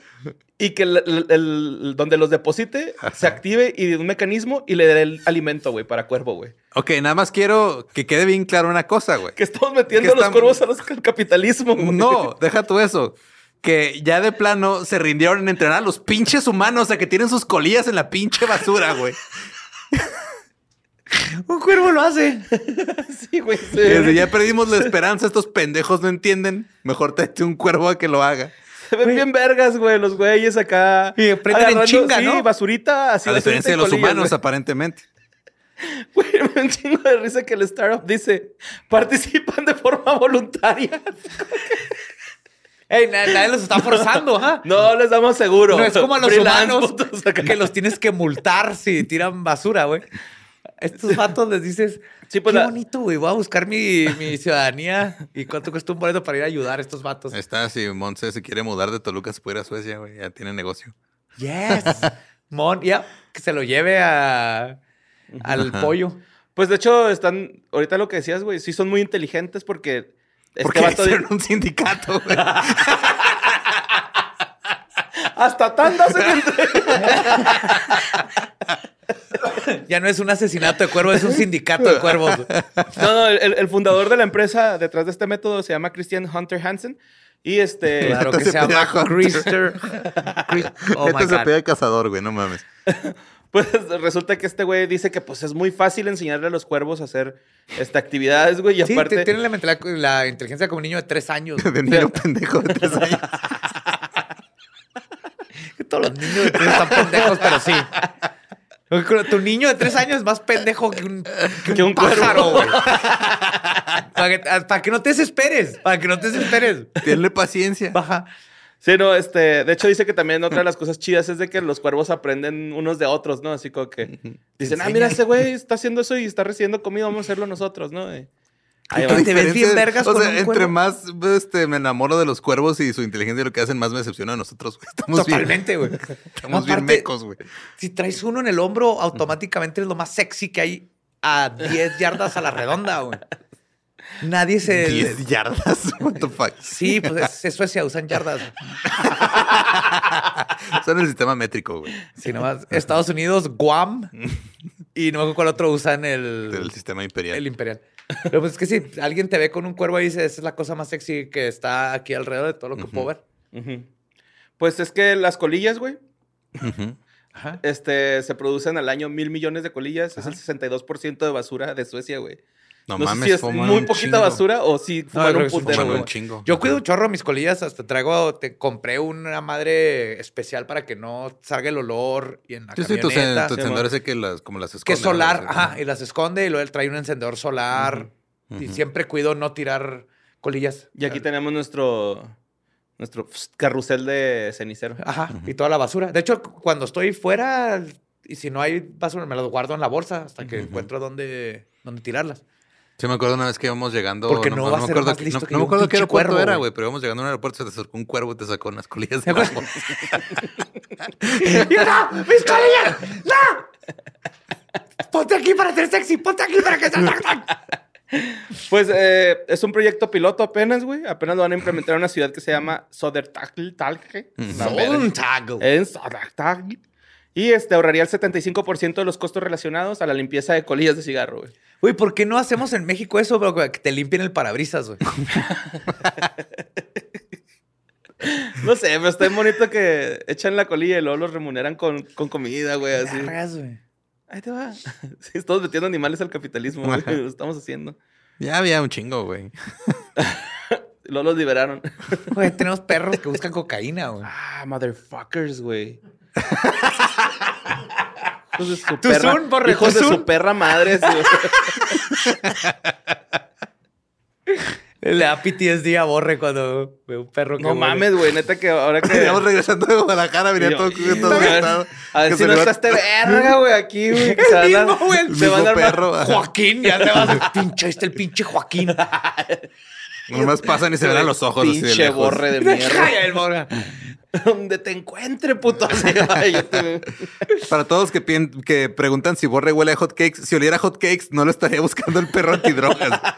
B: y que el, el- el- donde los deposite se active y un mecanismo y le dé el alimento, güey, para cuervo, güey.
C: Ok, nada más quiero que quede bien claro una cosa, güey.
B: Que estamos metiendo
C: Que
B: a los cuervos a los- al capitalismo, güey.
C: No, deja tú eso. Que ya de plano se rindieron en entrenar a los pinches humanos a que tienen sus colillas en la pinche basura, güey. [laughs]
A: Un cuervo lo hace. [laughs]
B: Sí, güey. sí.
C: Desde ya perdimos la [laughs] esperanza, estos pendejos no entienden. Mejor tete un cuervo a que lo haga.
B: Se ven bien vergas, güey, los güeyes acá.
A: Y en chinga,
B: sí,
A: ¿no?
B: basurita, así
C: A diferencia de los
B: colillas,
C: humanos,
B: güey.
C: aparentemente.
B: Güey, me da un chingo de risa que el startup dice, participan de forma voluntaria.
A: Ey, na- nadie los está forzando, ¿ah? [laughs]
B: No les damos seguro.
A: No es como a los
B: Freelance,
A: humanos [laughs] que los tienes que multar si tiran basura, güey. Estos vatos les dices,
B: Sí, pues
A: qué
B: la-
A: bonito, güey. Voy a buscar mi, mi ciudadanía. ¿Y cuánto cuesta un boleto para ir a ayudar a estos vatos?
C: Está, si Monse se quiere mudar de Toluca, se puede ir a Suecia, güey. Ya tiene negocio.
A: Yes. [laughs] Mon, ya, que se lo lleve a, al pollo.
B: Pues de hecho, están, ahorita lo que decías, güey, sí son muy inteligentes porque... este
C: Porque
B: vato di-
C: hicieron un sindicato, güey. [laughs]
B: Hasta hacen
A: Ya no es un asesinato de cuervos, es un sindicato de cuervos. [laughs]
B: No, no, el, el fundador de la empresa detrás de este método se llama Christian Hunter Hansen. Y este...
A: Claro que
C: se
A: se llama. Christer. Chris- [laughs] Oh my
C: se pega de cazador, güey. No mames.
B: Pues [laughs] resulta que este güey dice que pues es muy fácil enseñarle a los cuervos a hacer este, actividades, güey. Y
A: Sí,
B: aparte...
A: te- tiene la, inteligencia como un niño de tres años. [laughs]
C: De niño pendejo de tres años.
A: Que [laughs] Todos los niños de tres están pendejos, pero sí. Tu niño de tres años es más pendejo que un, que
B: Que un
A: un pájaro,
B: cuervo.
A: güey. Para que, para que no te desesperes. Para que no te desesperes.
C: Tiene paciencia.
A: Baja.
B: Sí, no, este... De hecho dice que también otra de [laughs] las cosas chidas es de que los cuervos aprenden unos de otros, ¿no? Así como que... Dicen, ah, mira, ese güey está haciendo eso y está recibiendo comida, vamos a hacerlo nosotros, ¿no? Y ahí
A: ¿Qué
B: va.
A: te ves bien
C: Diferencia-
A: vergas
C: O
A: con
C: sea,
A: un
C: entre
A: cuervo?
C: más este, me enamoro de los cuervos y su inteligencia y lo que hacen, más me decepciona a nosotros, güey. Estamos bien-
A: Totalmente, güey. [laughs]
C: Estamos bien
A: Aparte,
C: mecos, güey.
A: Si traes uno en el hombro, automáticamente es lo más sexy que hay a 10 yardas a la redonda, güey. Nadie se...
C: 10 [laughs] yardas. What the fuck.
A: Sí, pues es, es Suecia, usan yardas. [laughs]
C: Son el sistema métrico, güey.
A: Sí, nomás Estados Unidos, Guam y no me acuerdo cuál otro usan el,
C: Del sistema imperial.
A: el imperial. Pero pues es que si alguien te ve con un cuervo y dice, esa es la cosa más sexy que está aquí alrededor de todo lo que puedo ver.
B: Pues es que las colillas, güey.
A: Ajá.
B: este, se producen al año mil millones de colillas. Es el 62% de basura de Suecia, güey.
C: No,
B: No,
C: mames,
B: sé si es muy poquita
C: chingo.
B: basura o si
A: No,
B: fuman
A: yo creo
B: un
A: que sí
B: putero,
C: un chingo.
A: Yo cuido un chorro mis colillas, hasta traigo, te compré una madre especial para que no salga el olor y en la
C: Sí, sí, tu,
A: camioneta.
C: tu encendedor ese que las, como las
A: que
C: esconde.
A: es solar,
C: ¿no?
A: ajá, y las esconde y luego él trae un encendedor solar. Y siempre cuido no tirar colillas.
B: Y aquí tenemos nuestro, nuestro carrusel de cenicero.
A: Ajá, y toda la basura. De hecho, cuando estoy fuera y si no hay basura, me las guardo en la bolsa hasta que encuentro dónde, dónde tirarlas.
C: Sí, me acuerdo una vez que íbamos llegando.
A: Porque no va a
C: me
A: ser
C: acuerdo,
A: más
C: que-
A: listo
C: no,
A: que
C: no me acuerdo qué aeropuerto
A: cuervo,
C: era,
A: güey.
C: pero íbamos llegando a un aeropuerto, se te acercó un cuervo y te sacó unas colillas.
A: ¿Te
C: de la. [laughs]
A: ¡No! ¡Mis colillas! ¡No! Ponte aquí para ser sexy, ponte aquí para que sea.
B: Pues eh, es un proyecto piloto apenas, güey. Apenas lo van a implementar en una ciudad que se llama Sodertalje. En Sodertalje. Y este ahorraría el 75% de los costos relacionados a la limpieza de colillas de cigarro, güey.
A: Güey, ¿por qué no hacemos en México eso, bro? Que te limpien el parabrisas, güey. [laughs]
B: No sé, pero está bien bonito que echan la colilla y luego los remuneran con, con comida, güey, así.
A: Vergas, güey.
B: Ahí te va. [laughs] Sí, estamos metiendo animales al capitalismo, güey. Lo estamos haciendo.
C: Ya había un chingo, güey. [laughs]
B: Luego los liberaron.
A: Güey, tenemos perros que buscan cocaína, güey.
B: Ah, motherfuckers, güey. Hijos de su
A: Tú
B: perra.
A: son,
B: hijos de su perra madre. sí.
A: Le da PTSD a Borre cuando ve un perro que
B: No mames, güey. Neta que ahora que.
C: Veníamos regresando de Guadalajara, venía todo, todo
B: a ver,
C: gastado.
B: A ver si no
C: le va-
B: está este verga, [laughs] güey, aquí, güey. que Se va a dar.
A: mismo, güey, el
B: Se a
C: perro.
A: Joaquín, ya te vas a pinche, ahí está el pinche Joaquín. [laughs]
C: Nomás pasan y se ven a los ojos así de
B: Pinche
C: lejos.
B: borre de [laughs] mierda.
A: Ay, el Borre.
B: Donde te encuentre, puto. Así, [laughs] ay, yo te-
C: Para todos que, que preguntan si Borre huele a hotcakes, si oliera hotcakes, no lo estaría buscando el perro antidrogas. [laughs]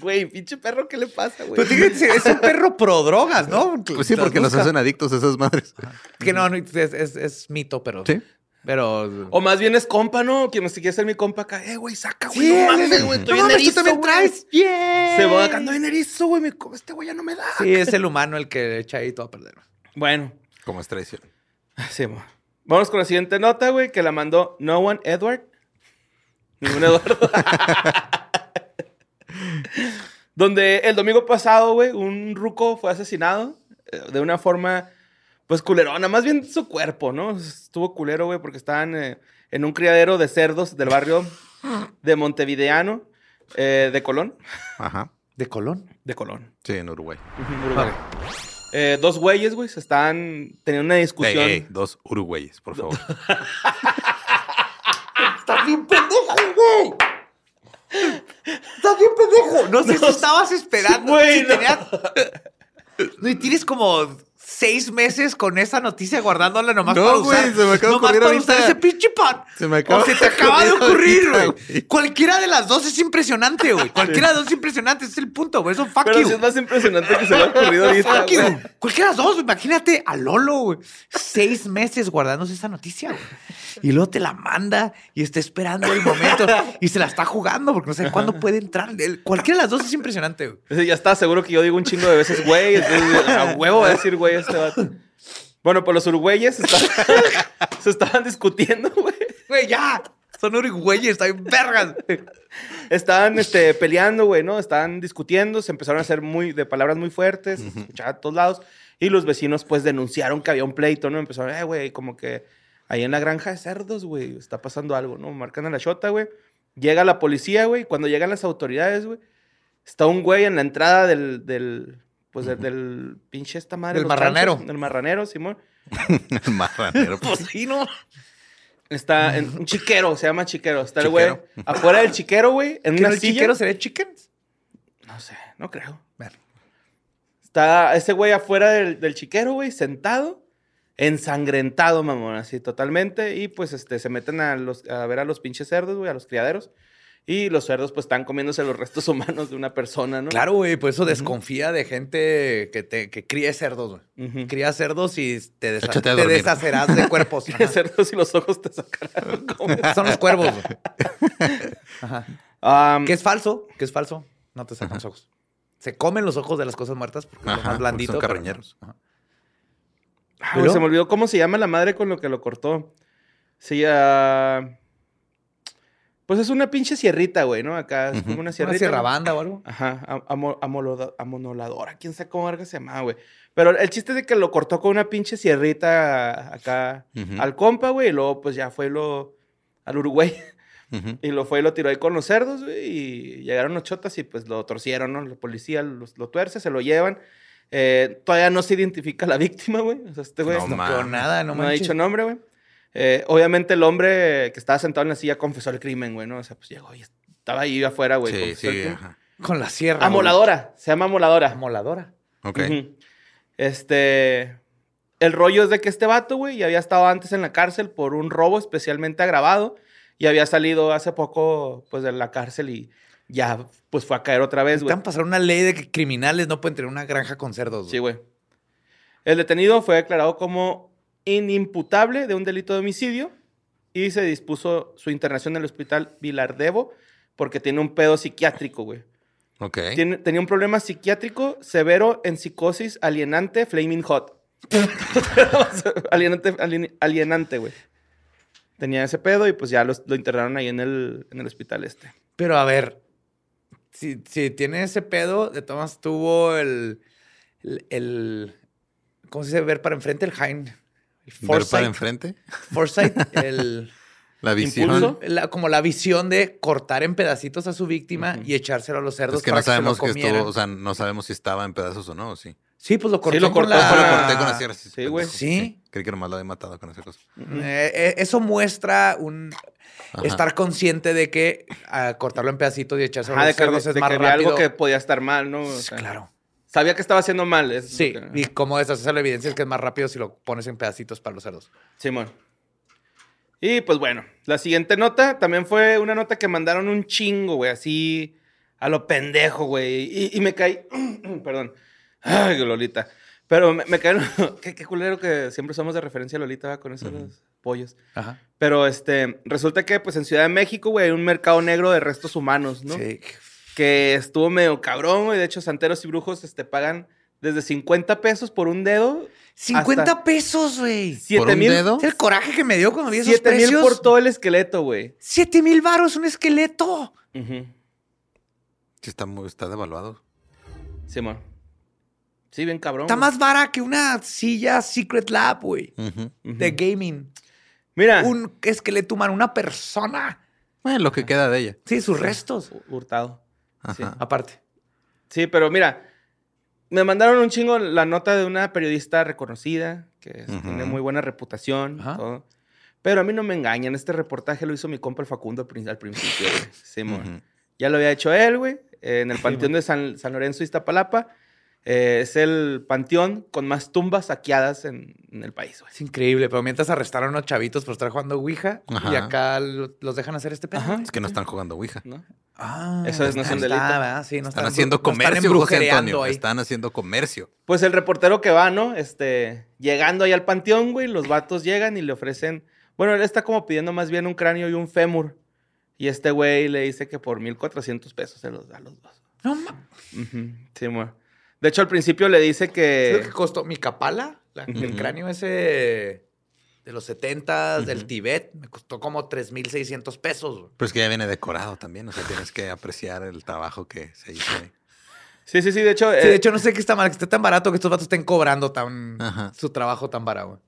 B: Güey, pinche perro, ¿qué le pasa, güey?
A: Pero fíjense, es un perro pro drogas, ¿no?
C: Pues sí, porque los hacen adictos a esas madres.
A: Que no, no, es, es, es mito, pero.
C: Sí.
A: Pero.
B: O más bien es compa, ¿no? Me si quiere ser mi compa acá. Eh, güey, saca, güey.
A: Sí,
B: no mames,
A: es-
B: güey. Estoy
A: no tú también
B: güey.
A: traes. Yeah.
B: Se va acá, bien erizo, güey. mi Este güey ya no me da.
A: Sí, es el humano el que echa ahí todo a perder.
B: Bueno,
C: Como es traición.
B: sí, mo. Vamos con la siguiente nota, güey, que la mandó No One Edward. Ningún Eduardo. [laughs] Donde el domingo pasado, güey, un ruco fue asesinado eh, de una forma, pues, culerona. Más bien su cuerpo, ¿no? Estuvo culero, güey, porque estaban eh, en un criadero de cerdos del barrio de Montevideano, eh, de Colón.
C: Ajá.
A: ¿De Colón?
B: De Colón.
C: Sí, en Uruguay.
B: Uruguay. Eh, dos güeyes, güey, se están teniendo una discusión.
C: ey, dos uruguayes, por favor.
A: Estás bien pendejo, güey. Estás bien pendejo. No sé si estabas esperando.
B: Güey,
A: si
B: no.
A: tenías- No, y tienes como seis meses con esa noticia guardándola nomás
C: No,
A: para
C: güey,
A: usar.
C: se me acaba de
A: nomás para
C: ahorita.
A: usar ese pinche pan.
C: Se me acaba
A: o se
C: de
A: te acaba de
C: ocurrir
A: güey. Cualquiera de las dos es impresionante, güey. Cualquiera de las dos es impresionante. Ese es el punto, güey. Eso fuck
B: Pero
A: you.
B: sí es más impresionante que se le ha ocurrido ahorita,
A: Fuck you. Cualquiera de las dos, imagínate a Lolo, güey. Seis meses guardándose esa noticia, güey. Y luego te la manda y está esperando el momento y se la está jugando porque no sabe cuándo puede entrar. Cualquiera de las dos es impresionante, güey.
B: Ese Ya está seguro que yo digo un chingo de veces, güey. A huevo va a decir, güey, este vato. Bueno, pues los uruguayes estaban- [laughs] se estaban discutiendo, güey.
A: Güey, ya. Son uruguayes, están vergas.
B: Estaban este, peleando, güey, ¿no? Estaban discutiendo, se empezaron a hacer muy, de palabras muy fuertes, se escuchaba a todos lados. Y los vecinos, pues, denunciaron que había un pleito, ¿no? Empezaron, eh, güey, como que ahí en la granja de cerdos, güey, está pasando algo, ¿no? Marcan a la chota, güey. Llega la policía, güey. Cuando llegan las autoridades, güey, está un güey en la entrada del, del pues, del, del pinche esta madre.
A: Del marranero.
B: ranchos, Del marranero, Simón. [laughs]
C: El marranero. [laughs]
A: Pues sí, ¿no?
B: Está en un chiquero, se llama chiquero. Está el güey afuera del chiquero, güey, en
A: ¿Que
B: una
A: el
B: silla.
A: chiquero sería chickens?
B: No sé, no creo.
A: Ver.
B: Está ese güey afuera del, del chiquero, güey, sentado, ensangrentado, mamón, así totalmente. Y pues este, se meten a, los, a ver a los pinches cerdos, güey, a los criaderos. Y los cerdos, pues, están comiéndose los restos [laughs] humanos de una persona, ¿no?
A: Claro, güey, por eso desconfía de gente que, te, que críe cerdos, güey.
B: Cría
A: Cría cerdos y te, desa- te deshacerás de cuerpos. [laughs] Ajá.
B: cerdos y los ojos te sacarán. como- [laughs]
A: Son los cuervos, güey. Ajá.
B: Am,
A: Que es falso, que es falso. No te sacan los ojos. Se comen los ojos de las cosas muertas porque
C: Ajá,
A: más
C: porque
A: blandito.
C: son carroñeros.
A: Ajá.
B: Ah, se me olvidó cómo se llama la madre con lo que lo cortó. Se llama... Pues es una pinche sierrita, güey, ¿no? Acá es como una
A: ¿Una
B: sierrita.
A: sierra
B: güey.
A: banda o algo?
B: Ajá, amonoladora, quién sabe cómo verga se llamaba, güey. Pero el chiste es de que lo cortó con una pinche sierrita acá al compa, güey, y luego pues ya fue lo al Uruguay [laughs] y lo fue y lo tiró ahí con los cerdos, güey, y llegaron los chotas y pues lo torcieron, ¿no? La policía los- lo tuerce, se lo llevan. Eh, todavía no se identifica la víctima, güey. O sea, este güey
C: No
B: no,
A: nada, no,
B: no ha dicho nombre, güey. Eh, obviamente el hombre que estaba sentado en la silla confesó el crimen, güey, ¿no? O sea, pues llegó y estaba ahí afuera, güey.
C: Sí,
B: confesó el
C: sí,
B: crimen.
C: ajá.
A: Con la sierra. güey.
B: Amoladora, se llama amoladora.
A: Amoladora.
C: Ok.
B: Este. El rollo es de que este vato, güey, ya había estado antes en la cárcel por un robo especialmente agravado y había salido hace poco, pues, de la cárcel y ya, pues, fue a caer otra vez, güey.
A: Están pasar una ley de que criminales no pueden tener una granja con cerdos. güey.
B: Sí, güey. El detenido fue declarado como inimputable de un delito de homicidio y se dispuso su internación en el hospital Vilardevo porque tiene un pedo psiquiátrico, güey.
C: Ok.
B: Tiene- tenía un problema psiquiátrico severo en psicosis alienante flaming hot. [laughs] alienante, alien- alienante, güey. Tenía ese pedo y pues ya los- lo internaron ahí en el, en el hospital este.
A: Pero a ver, si, si tiene ese pedo, de todas tuvo el, el, el- ¿cómo se dice? Ver para enfrente, el Hein. El
C: Ver para
A: foresight,
C: enfrente.
A: foresight, [laughs] el,
C: La visión.
B: Impulso.
A: la- como la visión de cortar en pedacitos a su víctima y echárselo a los cerdos
C: Es que
A: para
C: no sabemos
A: que,
C: que
A: se lo
C: estuvo, o sea, no sabemos si estaba en pedazos o no, ¿o sí.
A: sí, pues lo cortó
B: Sí, lo
A: con
B: cortó
A: la...
B: con
C: Lo
B: la-
C: corté con la sierra.
B: Sí, güey.
A: Sí.
C: Creí que nomás lo había matado con esa cosa.
A: Eh, eh, eso muestra un
C: Ajá.
A: estar consciente de que ah, cortarlo en pedacitos y echárselo
B: Ajá,
A: a
B: de
A: los
B: que,
A: cerdos es
B: de
A: más
B: que había
A: rápido.
B: algo que podía estar mal, ¿no? O
A: Sí,
B: sea,
A: claro.
B: Sabía que estaba haciendo mal. es
A: Sí,
B: que-
A: y como deshacerse la evidencia es que es más rápido si lo pones en pedacitos para los cerdos.
B: Simón. Y pues bueno, la siguiente nota también fue una nota que mandaron un chingo, güey, así a lo pendejo, güey. Y, y me caí. [clears throat] Perdón. Ay, Lolita. Pero me, me caí. [laughs] qué, qué culero que siempre somos de referencia a Lolita con esos pollos.
A: Ajá.
B: Pero este, resulta que pues en Ciudad de México, güey, hay un mercado negro de restos humanos, ¿no?
A: Sí.
B: Que estuvo medio cabrón, güey. De hecho, santeros y brujos este, pagan desde 50 pesos por un dedo.
A: 50
B: hasta
A: pesos, güey.
B: 7
C: ¿Por un
B: mil.
C: dedo?
A: Es el coraje que me dio cuando vi esos
B: 7 mil
A: precios.
B: por todo el esqueleto, güey.
A: 7 mil baros un esqueleto.
C: Sí, está, muy, está devaluado.
B: Simón. Sí, bien cabrón.
A: Está más vara que una silla Secret Lab, güey. De gaming.
B: Mira.
A: Un esqueleto humano, una persona.
C: Bueno, lo que queda de ella.
A: Sí, sus restos.
B: Hu- Hurtado. Sí.
A: Aparte.
B: Sí, pero mira. Me mandaron un chingo la nota de una periodista reconocida que es-
C: Ujú.
B: tiene muy buena reputación. todo. Pero a mí no me engañan. Este reportaje lo hizo mi compa el Facundo al, prin- al principio. Simón. Ya lo había hecho él, güey. En el panteón de San, San Lorenzo, Iztapalapa. Eh, es el panteón con más tumbas saqueadas en, en el país, güey.
A: Es increíble, pero mientras arrestaron a unos chavitos por estar jugando Ouija
C: Ajá.
A: y acá lo- los dejan hacer este pedo.
B: Ajá.
A: güey.
C: Es que no están jugando Ouija.
B: ¿no?
A: Ah,
B: Eso es- no es un delito.
A: está, ¿verdad? Sí, no
C: Están
A: están
C: haciendo
A: no están
C: comercio, José
A: embrujereando
C: Antonio.
A: ahí.
C: Están haciendo comercio.
B: Pues el reportero que va, ¿no? Este, llegando ahí al panteón, güey, los vatos llegan y le ofrecen. Bueno, él está como pidiendo más bien un cráneo y un fémur. Y este güey le dice que por 1400 pesos se los da a los dos.
A: No ma-
B: Ujú, Sí, bueno. De hecho, al principio le dice
A: ¿Sabes
B: que.
A: lo que costó? Mi capala, la- el cráneo ese de los 70 del
B: Ujú.
A: Tibet, me costó como 3,600 pesos. güey.
C: Pero es que ya viene decorado también. O sea, tienes que apreciar el trabajo que se hizo ahí.
B: Sí, sí, sí. De hecho,
A: Sí,
B: eh,
A: de hecho, no sé qué está mal, que esté tan barato que estos vatos estén cobrando tan,
C: Ajá.
A: su trabajo tan barato.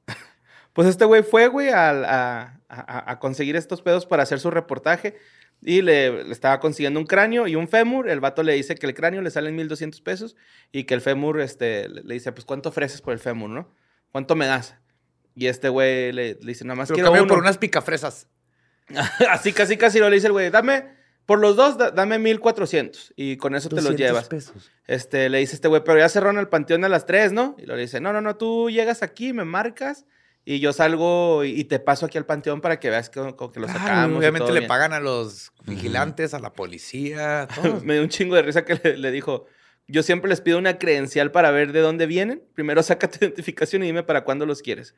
B: Pues este güey fue, güey, a, a- a conseguir estos pedos para hacer su reportaje. Y le, le estaba consiguiendo un cráneo y un fémur. El vato le dice que el cráneo le sale en 1200 pesos y que el fémur este, le dice, pues, ¿cuánto ofreces por el fémur, no? ¿Cuánto me das? Y este güey le, le dice, nada más
A: Pero
B: quiero uno.
A: por unas picafresas. [laughs]
B: Así casi casi lo le dice el güey, dame, por los dos, da- dame 1400 y con eso te los
A: 200
B: llevas.
A: pesos.
B: Este, le dice este güey, pero ya cerraron el panteón a las 3, ¿no? Y lo le dice, no, no, no, tú llegas aquí, me marcas y yo salgo y, te paso aquí al panteón para que veas que, que lo
A: Claro,
B: sacamos. y
A: obviamente
B: todo
A: le
B: bien".
A: pagan a los vigilantes, a la policía, [laughs] todos.
B: Me dio un chingo de risa que le, le dijo, yo siempre les pido una credencial para ver de dónde vienen. Primero saca tu [laughs] identificación y dime para cuándo los quieres.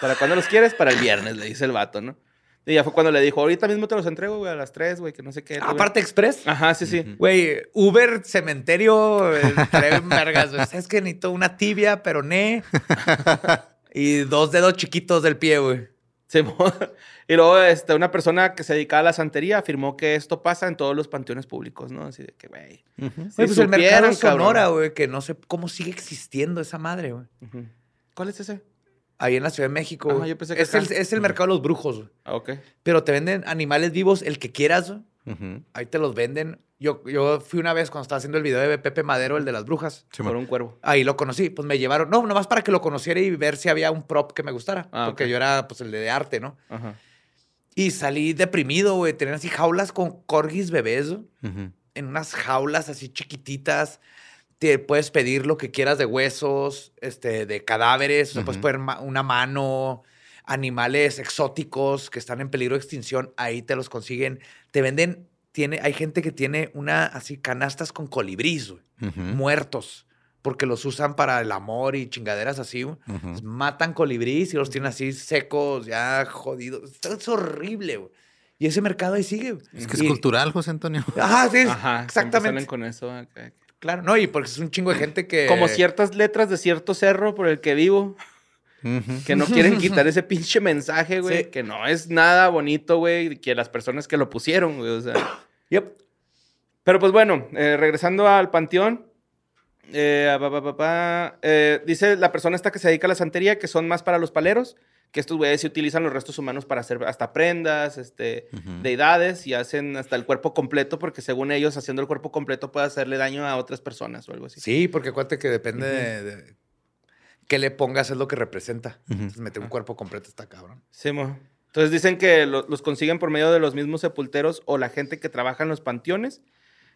B: ¿Para cuándo los quieres? Para el viernes, le dice el vato, ¿no? Y ya fue cuando le dijo, ahorita mismo te los entrego, güey, a las 3, güey, que no sé qué.
A: Aparte Express.
B: Ajá, sí, sí.
A: Güey, Uber, cementerio, eh, traen vergas. güey. Es que necesito una tibia, pero ne. [laughs] y dos dedos chiquitos del pie, güey.
B: Sí, mo- [laughs] y luego este, una persona que se dedicaba a la santería afirmó que esto pasa en todos los panteones públicos, ¿no? Así de que, güey. Si
A: pues el mercado
B: supieran,
A: Sonora, güey, que no sé cómo sigue existiendo esa madre, güey.
B: ¿Cuál es ese?
A: Ahí en la Ciudad de México.
B: Ajá, yo pensé que
A: es, el, es el mercado de los brujos, güey.
B: Ah, ok.
A: Pero te venden animales vivos, el que quieras, güey. Ahí te los venden. Yo, yo fui una vez cuando estaba haciendo el video de Pepe Madero, el de las brujas.
C: Sí,
B: Por un cuervo.
A: Ahí lo conocí. Pues me llevaron, no, nomás para que lo conociera y ver si había un prop que me gustara.
B: Ah,
A: porque
B: ok.
A: yo era, pues, el de arte, ¿no?
B: Ajá.
A: Y salí deprimido, güey. Tenían así jaulas con corgis bebés,
C: Ujú.
A: en unas jaulas así chiquititas. Te puedes pedir lo que quieras de huesos, este, de cadáveres. O sea, puedes poner ma- una mano, animales exóticos que están en peligro de extinción. Ahí te los consiguen. Te venden, tiene, hay gente que tiene una, así, canastas con colibrís, güey, muertos. Porque los usan para el amor y chingaderas así, matan colibrís y los tienen así secos, ya jodidos. Esto Es horrible, güey. Y ese mercado ahí sigue.
C: Es que es cultural, José Antonio.
A: Ajá, sí,
B: Ajá. siempre salen
A: exactamente.
B: con eso.
A: Claro, no, y porque es un chingo de gente que.
B: Como ciertas letras de cierto cerro por el que vivo, Que no quieren quitar [laughs] ese pinche mensaje, güey.
A: Sí.
B: Que no es nada bonito, güey, que las personas que lo pusieron, güey. O sea. [coughs]
A: Yep.
B: Pero pues bueno, eh, regresando al panteón. eh, pa, pa, pa, eh, dice la persona esta que se dedica a la santería que son más para los paleros, que estos güeyes se utilizan los restos humanos para hacer hasta prendas, este,
C: Ujú.
B: deidades y hacen hasta el cuerpo completo porque según ellos haciendo el cuerpo completo puede hacerle daño a otras personas o algo así.
A: Sí, porque acuérdate que depende de, de qué le pongas es lo que representa. Entonces, meter un cuerpo completo está cabrón.
B: Sí, mo. Entonces dicen que lo- los consiguen por medio de los mismos sepulteros o la gente que trabaja en los panteones,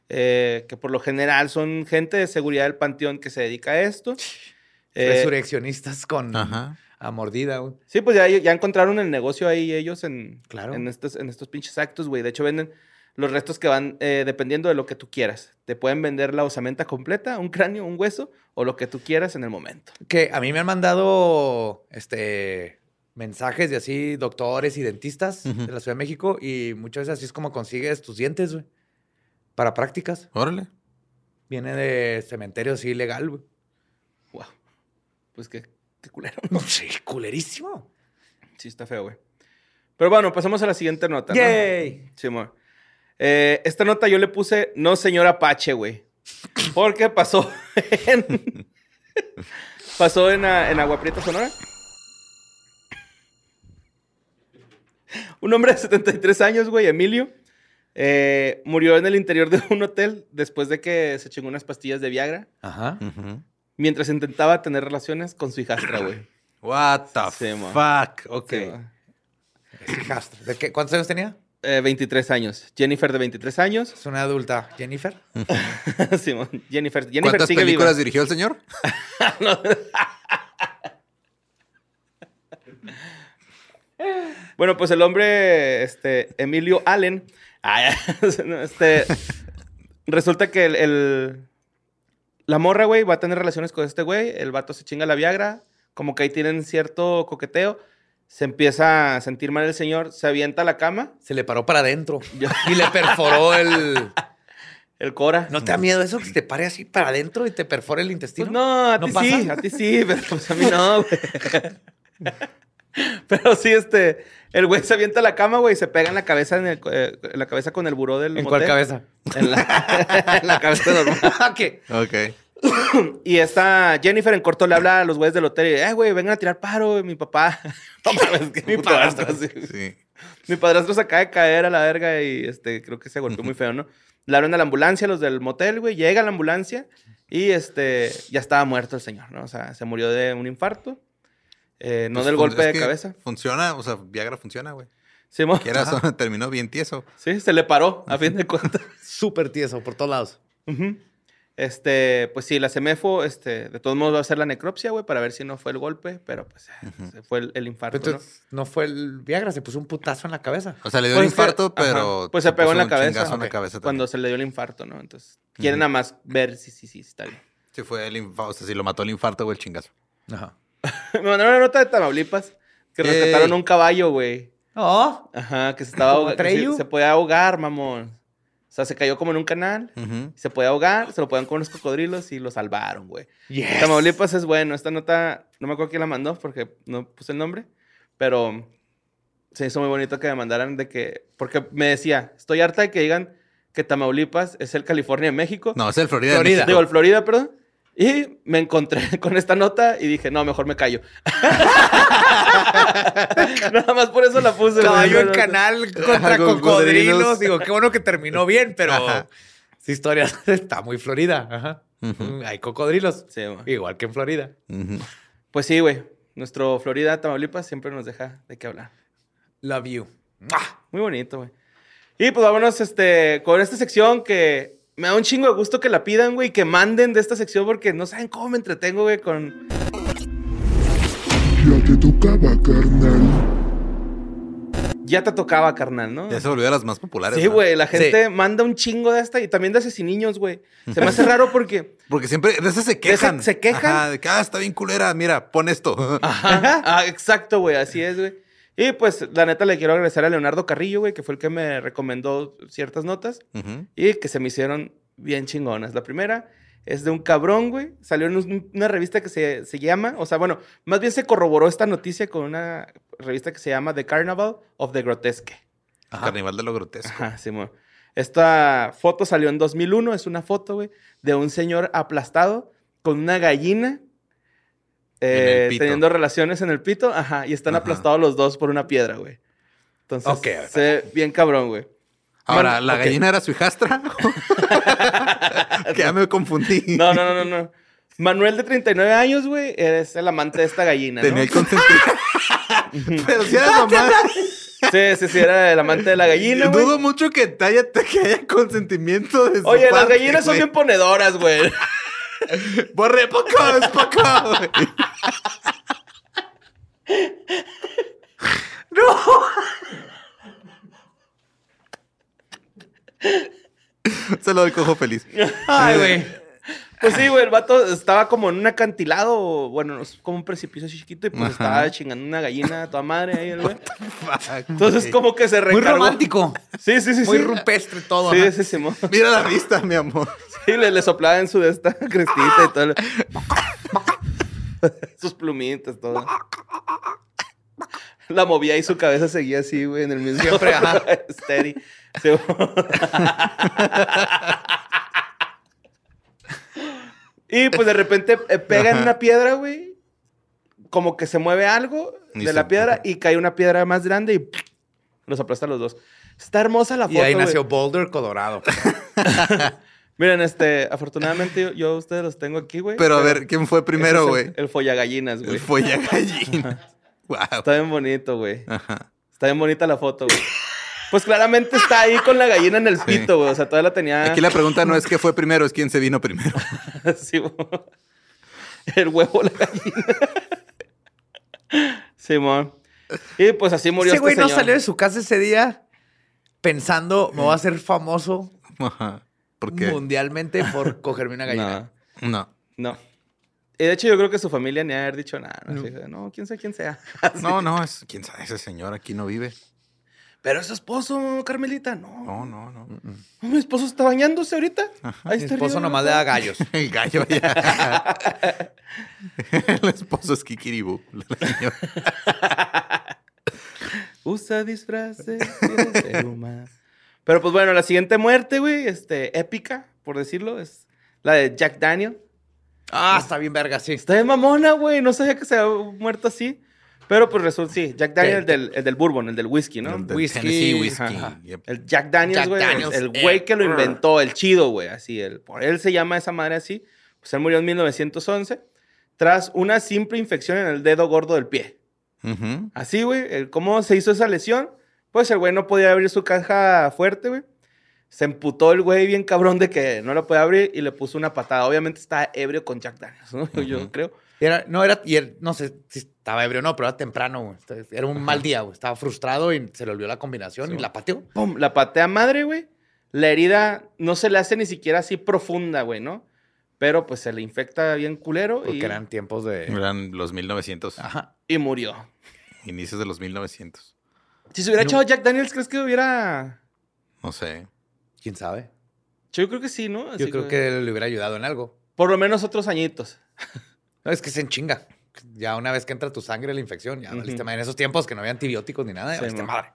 B: eh, que por lo general son gente de seguridad del panteón que se dedica a esto. [laughs] Eh,
A: Resurreccionistas con
C: Ajá.
A: a mordida, güey.
B: sí, pues ya, ya encontraron el negocio ahí ellos en,
A: Claro.
B: en, estos, en estos pinches actos, güey. De hecho, venden los restos que van eh, dependiendo de lo que tú quieras. Te pueden vender la osamenta completa, un cráneo, un hueso o lo que tú quieras en el momento.
A: Que a mí me han mandado este mensajes de así doctores y dentistas de la Ciudad de México y muchas veces así es como consigues tus dientes, güey. Para prácticas.
C: Órale.
A: Viene de cementerio así legal, güey.
B: Wow. Pues qué, qué culero.
A: Sí, culerísimo.
B: Sí, está feo, güey. Pero bueno, pasamos a la siguiente nota. ¿no?
A: ¡Yay!
B: Sí, amor. Eh, esta nota yo le puse no señor Apache, güey. Porque pasó [laughs] en. pasó en, ah, en Agua Prieta, Sonora. Un hombre de 73 años, güey, Emilio, eh, murió en el interior de un hotel después de que se chingó unas pastillas de Viagra
A: Ajá.
B: Mientras intentaba tener relaciones con su hijastra, güey.
C: What the
B: Sí,
C: fuck. Ok.
B: Sí, mo.
A: Es hijastra. ¿De qué? ¿Cuántos años tenía?
B: Eh, 23 años. Jennifer de 23 años.
A: Es una adulta. ¿Jennifer? [laughs]
B: Jennifer, Jennifer
C: ¿Cuántas
B: sigue
C: películas
B: viva.
C: dirigió el señor? [laughs]
B: Bueno, pues el hombre, este, Emilio Allen, [laughs] este, resulta que el, el- la morra, güey, va a tener relaciones con este güey, el vato se chinga la Viagra, como que ahí tienen cierto coqueteo, se empieza a sentir mal el señor, se avienta a la cama,
A: Se le paró para adentro. [laughs]
B: Yo-
A: Y le perforó el. [laughs]
B: el cora.
A: ¿No te da miedo eso que se te pare así para adentro y te perfore el intestino?
B: Pues no, a
A: ¿No
B: ti
A: pasa?
B: sí, a ti sí, [laughs] pero pues a mí no, güey. Pero sí, este, el güey se avienta a la cama, güey, y se pega en la cabeza, en, el- eh, en la cabeza con el buró del
A: ¿En cuál cabeza?
B: En la, en la cabeza normal.
A: ¿Qué?
C: Ok. [coughs]
B: Y esta Jennifer en corto le habla a los güeyes del hotel y, eh, güey, vengan a tirar paro, mi papá. [laughs] No mames, que [laughs] mi padrastro. sí.
C: Sí.
B: Mi padrastro se acaba de caer a la verga y este, creo que se golpeó muy feo, ¿no? Le hablan a la ambulancia, los del motel, güey. Llega la ambulancia y este, ya estaba muerto el señor, ¿no? O sea, se murió de un infarto. eh, no
C: Pues
B: del golpe
C: es
B: de
C: que
B: cabeza.
C: Funciona, o sea, Viagra funciona, güey.
B: Sí, mo-
C: Que era eso, [laughs] terminó bien tieso.
B: sí, se le paró, a fin de cuentas.
A: Súper tieso por todos lados.
B: Ujú. Este, pues sí, la CEMEFO, este, de todos modos va a hacer la necropsia, güey, para ver si no fue el golpe, pero pues eh, se fue el, el infarto, ¿no?
A: Entonces, ¿no? fue el Viagra, se puso un putazo en la cabeza.
C: O sea, le dio
B: Pues
C: un infarto,
B: que- ajá,
C: pero.
B: pues se pegó
C: puso
B: en la
C: un
B: cabeza,
C: chingazo en la cabeza.
B: Cuando se le dio el infarto, ¿no? Entonces, quieren
C: Ujú.
B: nada más ver si sí, sí, está bien.
C: Sí, fue el infarto. O sea, si lo mató el infarto o el chingazo.
A: Ajá. [laughs]
B: Me mandaron una nota de Tamaulipas que
C: Ey.
B: rescataron un caballo, güey.
A: Oh,
B: Ajá, que se estaba [laughs]
A: ¿Como
B: ahogando. Se, se podía ahogar, mamón. O sea, se cayó como en un canal. Se podía ahogar, se lo podían con unos cocodrilos y lo salvaron, güey.
A: yes.
B: Tamaulipas es bueno. Esta nota, no me acuerdo quién la mandó porque no puse el nombre, pero Se hizo muy bonito que me mandaran de que. Porque me decía, estoy harta de que digan que Tamaulipas es el California de México.
C: No, es el Florida. de
A: Florida.
C: México.
B: Digo, el Florida, perdón. Y me encontré [laughs] con esta nota y dije, no, mejor me callo. [laughs] Nada más por eso la puse.
A: Caballo en canal [laughs] contra
C: Cocodrilos.
A: cocodrilos. Digo, qué bueno que terminó bien, pero
C: Ajá.
A: esa historia está muy Florida. Ajá. Mm, Hay cocodrilos.
B: Sí, güey.
A: Igual que en Florida.
B: Pues sí, güey. Nuestro Florida, Tamaulipas, siempre nos deja de qué hablar.
A: Love you.
B: Muy bonito, güey. Y pues vámonos este, con esta sección que me da un chingo de gusto que la pidan, güey, que manden de esta sección porque no saben cómo me entretengo, güey, con...
D: Ya te tocaba, carnal.
B: Ya te tocaba, carnal, ¿no?
C: Ya se volvió de las más populares.
B: Sí,
C: ¿no?
B: güey, la gente manda un chingo de esta y también de asesiniños, güey. Se me hace [laughs] raro porque...
C: Porque siempre de esas se quejan.
B: se quejan.
C: Ajá, de que, ah, está bien culera. Mira, pon esto.
B: Ajá. [laughs] Ah, exacto, güey, así es, güey. Y pues, la neta, le quiero agradecer a Leonardo Carrillo, güey, que fue el que me recomendó ciertas notas y que se me hicieron bien chingonas. La primera es de un cabrón, güey. Salió en un- una revista que se, se llama, o sea, bueno, más bien se corroboró esta noticia con una revista que se llama The Carnival of the Grotesque.
C: Carnival de lo grotesco.
B: Ajá, Simón. Esta foto salió en 2001, es una foto, güey, de un señor aplastado con una gallina eh, teniendo relaciones en el pito, ajá, y están
C: Ajá.
B: aplastados los dos por una piedra, güey. Entonces,
A: Ok, a ver.
B: se ve bien cabrón, güey.
C: Ahora, ¿la
B: ok.
C: gallina era su hijastra? [laughs] que ya me confundí.
B: No, no, no, no, no. Manuel de 39 años, güey, es el amante de esta gallina, ¿no?
C: Tenía el consentimiento. [laughs] Pero si era [laughs] mamá.
B: Sí, sí, sí, era el amante de la gallina, güey.
C: Dudo mucho que, te haya, que haya consentimiento de su
B: Oye, las
C: parte,
B: gallinas son bien ponedoras, güey.
C: Borre, poco, es poco. no. Se lo doy cojo feliz.
A: Ay, güey.
B: Pues sí, güey, el vato estaba como en un acantilado, bueno, como un precipicio así chiquito, y pues
C: Ajá.
B: estaba chingando una gallina a toda madre ahí, el güey. Entonces, como que se
A: Muy
B: recargó.
A: romántico.
B: Sí, sí, sí.
A: Muy
B: sí.
A: rupestre todo.
B: Sí, sí, sí,
C: Mira la vista, mi amor.
B: sí, le, le soplaba en su de esta [laughs] crestita y todo. Sus plumitas, todo. La movía y su cabeza seguía así, güey, en el mismo.
A: Siempre, ajá. [laughs]
B: Steady. [laughs] Y pues de repente eh, pega en
C: Ajá.
B: una piedra, güey. Como que se mueve algo
C: Y
B: de
C: se-
B: la piedra y cae una piedra más grande y los aplasta a los dos. Está hermosa la foto.
A: Y ahí nació Boulder, Colorado. [laughs]
B: Miren, este, afortunadamente yo, ustedes los tengo aquí, güey.
C: Pero a ver, ¿quién fue primero, güey?
B: El, follagallinas, güey.
C: El folla gallina. [laughs] Wow.
B: Está bien bonito, güey.
C: Ajá.
B: Está bien bonita la foto, güey. Pues claramente está ahí con la gallina en el pito, güey. O sea, todavía la tenía.
C: Aquí la pregunta no es qué fue primero, es quién se vino primero. [laughs]
B: Sí, güey. El huevo, la gallina. [laughs] Simón. y pues así murió
A: Ese
B: este
A: güey no salió de su casa ese día pensando, me voy a hacer famoso
C: Ajá. ¿Por qué?
A: mundialmente por [laughs] cogerme una gallina.
B: No,
C: No.
B: no. Y de hecho, yo creo que su familia ni haber dicho nada. No, Así que, no quién sabe quién sea.
C: No, no, es quién sabe, ese señor aquí no vive.
B: Pero es su esposo, Carmelita. No.
C: No, no, no.
B: Mi esposo está bañándose ahorita. Ahí
A: Mi
B: está
A: esposo
B: arriba,
A: nomás
B: ¿no?
A: le da gallos. [laughs]
C: El gallo ya. [laughs] El esposo es Kikiribu. [laughs]
B: Usa disfraces. humano. Pero pues bueno, la siguiente muerte, güey, este, épica, por decirlo, es la de Jack Daniel.
A: Ah, está bien verga, sí.
B: Está de mamona, güey. No sabía que se había muerto así. Pero pues resulta, sí, Jack Daniel, el del, el del bourbon, el del whisky, ¿no?
C: El del
A: Whisky,
C: Tennessee. Yep.
B: El Jack Daniels, güey. el-
A: eh,
B: güey que lo
A: brr.
B: inventó, el chido, güey. Así, el, por él se llama esa madre así. Pues él murió en 1911 tras una simple infección en el dedo gordo del pie. Así, güey. el- ¿Cómo se hizo esa lesión? Pues el güey no podía abrir su caja fuerte, güey. Se emputó el güey bien cabrón de que no la podía abrir y le puso una patada. Obviamente estaba ebrio con Jack Daniels, ¿no? [laughs] Yo creo.
A: Era, no, era, y él, no sé si estaba ebrio o no, pero era temprano, güey. Entonces, Era un mal día, güey. Estaba frustrado y se le olvidó la combinación y la pateó.
B: ¡Pum! La patea madre, güey. La herida no se le hace ni siquiera así profunda, güey, ¿no? Pero pues se le infecta bien culero
A: Porque
B: y,
A: eran tiempos de.
C: Eran los 1900.
A: Ajá.
B: y murió.
C: Inicios de los 1900.
B: Si se hubiera
A: No.
B: echado Jack Daniels, ¿crees que hubiera...?
C: No sé.
A: ¿Quién sabe?
B: Yo creo que sí, ¿no?
A: Yo
B: Así
A: creo que le hubiera ayudado en algo.
B: Por lo menos otros añitos. [laughs]
A: No, es que se enchinga. Ya una vez que entra tu sangre la infección, ya valiste madre. En esos tiempos que no había antibióticos ni nada, ya
B: Sí,
A: valiste madre.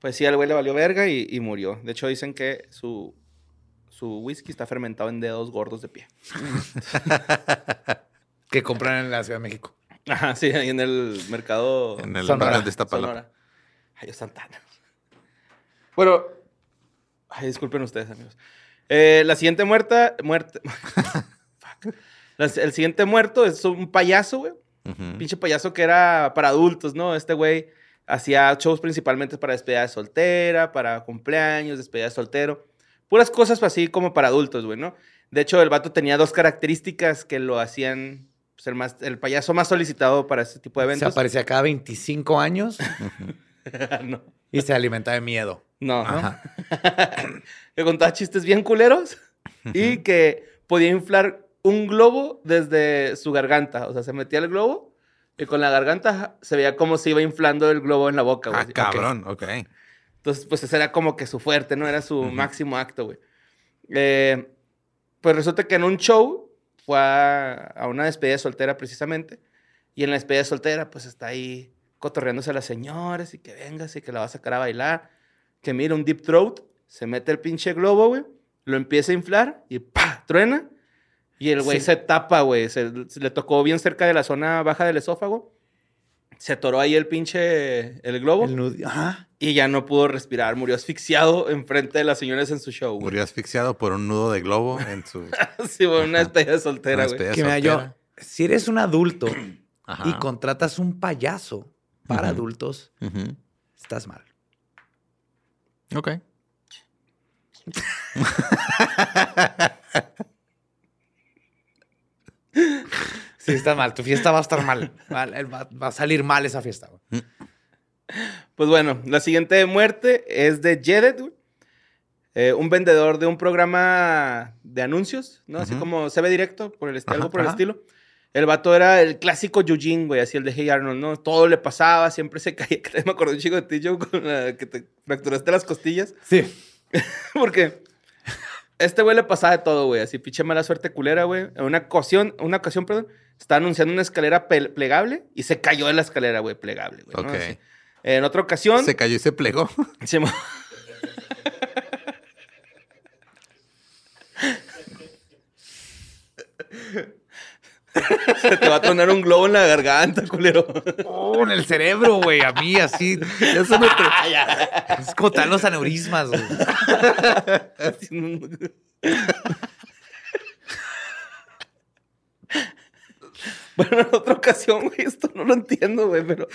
B: Pues sí, al güey le valió verga y, y murió. De hecho, dicen que su, su whisky está fermentado en dedos gordos de pie. [laughs]
A: Que compran en la Ciudad de México.
B: Ajá, sí, ahí en el mercado
C: En el
A: Sonora.
C: barrio de Iztapalapa.
B: Sonora. Ay, Dios Santana. Bueno, ay, disculpen ustedes, amigos. Eh, la siguiente muerta, muerte. [laughs] Fuck. El siguiente muerto es un payaso, güey.
C: Ujú.
B: Pinche payaso que era para adultos, ¿no? Este güey hacía shows principalmente para despedida de soltera, para cumpleaños, despedida de soltero. Puras cosas así como para adultos, güey, ¿no? De hecho, el vato tenía dos características que lo hacían pues, el, más, el payaso más solicitado para este tipo de
A: Se
B: eventos.
A: aparecía cada 25 años [laughs]
B: no.
A: y se alimenta de miedo.
B: No.
A: Ajá. [laughs]
B: que contaba chistes bien culeros y que podía inflar un globo desde su garganta. O sea, se metía el globo y con la garganta se veía como se iba inflando el globo en la boca, güey.
C: Ah, cabrón, ok.
B: Entonces, pues ese era como que su fuerte, ¿no? Era su máximo acto, güey. Eh, pues resulta que en un show fue a, a una despedida de soltera precisamente. Y en la despedida de soltera, pues está ahí cotorreándose a las señoras y que vengas y que la va a sacar a bailar. Que mira un deep throat, se mete el pinche globo, güey, lo empieza a inflar y ¡pa! truena. Y el güey
A: Sí.
B: se tapa, güey. Se, se le tocó bien cerca de la zona baja del esófago. Se atoró ahí el pinche el globo.
A: El nudo- Ajá.
B: Y ya no pudo respirar, murió asfixiado enfrente de las señoras en su show, güey.
C: Murió asfixiado por un nudo de globo en su [laughs]
B: Sí, güey, una despedida de soltera,
C: una
B: güey.
A: mira, yo, si eres un adulto [clears throat]
C: Ajá.
A: y contratas un payaso para adultos, estás mal.
C: Ok. [laughs]
A: Sí, estás mal. Tu fiesta va a estar mal. Va, a salir mal esa fiesta. güey.
B: Pues bueno, la siguiente muerte es de Jedet. Eh, un vendedor de un programa de anuncios, ¿no? Así como se ve directo, por el
C: Ajá,
B: algo por el estilo. El vato era el clásico Eugene, güey, así el de Hey Arnold, ¿no? Todo le pasaba, siempre se [laughs] caía. Que me acordé un chico de ti, Joe, con la que te fracturaste las costillas.
A: Sí. [laughs]
B: Porque este güey le pasaba de todo, güey. Así pinche mala suerte culera, güey. En una ocasión, una ocasión, perdón, estaba anunciando una escalera plegable y se cayó de la escalera, güey, plegable, güey.
C: Ok.
B: En otra ocasión,
C: Se cayó y se plegó. [laughs]
B: se Se te va a tronar un globo en la garganta, culero.
A: Oh, en el cerebro, güey. A mí, así.
C: Ya se me [laughs] tre-
A: Es como tal los aneurismas, güey.
B: Bueno, en otra ocasión, güey, esto no lo entiendo, güey, pero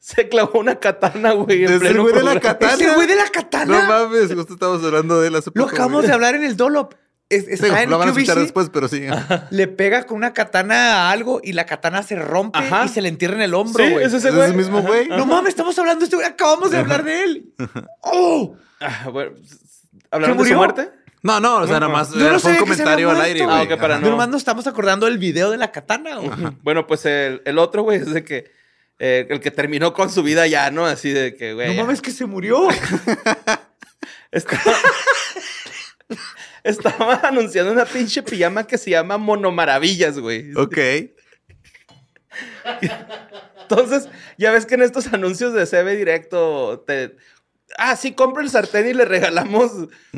B: se clavó una katana, güey. en
C: ¿Es el güey de la
B: programa.
C: katana?
A: ¿Es el güey de la katana?
C: No mames, justo estamos hablando de él hace
A: Lo acabamos de hablar en el Dolop. Es- está
C: Digo,
A: en
C: lo van a escuchar después, pero sí. [laughs]
A: Le pega con una katana a algo y la katana se rompe
B: Ajá.
A: y se le entierra en el hombro,
B: Sí,
A: güey.
B: es ese
C: ¿Es
B: güey.
C: el mismo güey?
A: No mames, estamos hablando de este güey. Acabamos de hablar de él. ¡Oh!
B: Ah, bueno, ¿Hablaron
A: ¿Se
B: de su
A: murió?
B: muerte?
C: No, no, o sea, nada más
A: Yo no
C: era- fue un comentario al aire, güey.
B: Ah, ok, para no.
A: Nomás nos estamos acordando del video de la katana, güey.
B: Bueno, pues el, el otro, güey, es de que... eh, el que terminó con su vida ya, ¿no? Así de que, güey...
A: No
B: ya.
A: mames que se murió. [laughs]
B: Estaba... [laughs] Estaba anunciando una pinche pijama que se llama Monomaravillas, güey.
C: Ok.
B: Entonces, ya ves que en estos anuncios de CB Directo te... Ah, sí, compra el sartén y le regalamos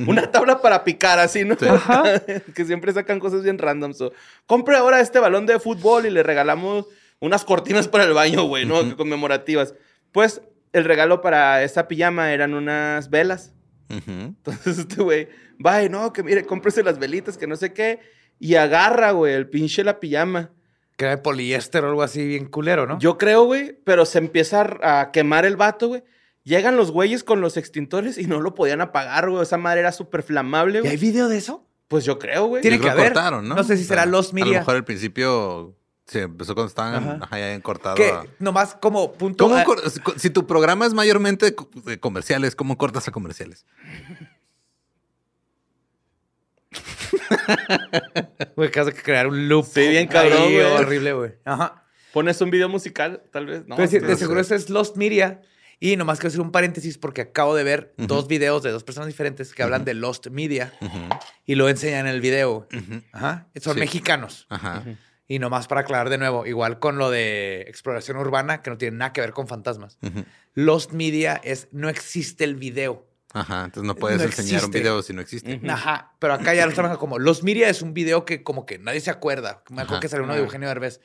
B: una tabla para picar, así, ¿no?
C: Sí. [laughs]
B: que siempre sacan cosas bien random. So, compre ahora este balón de fútbol y le regalamos unas cortinas para el baño, güey, ¿no? Conmemorativas. Pues el regalo para esa pijama eran unas velas. Entonces este güey va y no, que mire, cómprese las velitas, que no sé qué. Y agarra, güey, el pinche la pijama.
A: Que era de poliéster o algo así bien culero, ¿no?
B: Yo creo, güey, pero se empieza a quemar el vato, güey. Llegan los güeyes con los extintores y no lo podían apagar, güey. Esa madre era súper flamable,
A: ¿Y hay
B: güey.
A: video de eso?
B: Pues yo creo, güey.
A: Tiene que haber.
C: cortaron, ¿no?
A: No sé si
C: O
A: será
C: sea,
A: Lost
C: A lo mejor al principio se empezó cuando estaban
A: Ajá.
C: ajá, ya habían cortado.
A: Que
C: a-
A: nomás como punto.
C: ¿Cómo
A: ah,
C: cor- si tu programa es mayormente comerciales, ¿cómo cortas a comerciales? [laughs]
A: Güey, que has de crear un loop.
B: Sí, bien cabrón,
A: ahí
B: güey.
A: Horrible, güey. Ajá.
B: Pones un video musical, tal vez. No,
A: Pero
B: no
A: de seguro eso es Lost Media. Y nomás quiero hacer un paréntesis porque acabo de ver dos videos de dos personas diferentes que hablan de Lost Media y lo enseñan en el video. Ajá. Son
C: Sí.
A: mexicanos.
C: Ajá.
A: Y nomás para aclarar de nuevo, igual con lo de exploración urbana, que no tiene nada que ver con fantasmas. Lost Media es no existe el video.
C: Ajá, entonces no puedes
A: No
C: enseñar un
A: existe.
C: video si no existe.
A: Ajá, pero acá ya lo trabajan como Lost Media es un video que como que nadie se acuerda. Me acuerdo
C: Ajá.
A: que salió uno de Eugenio Derbez.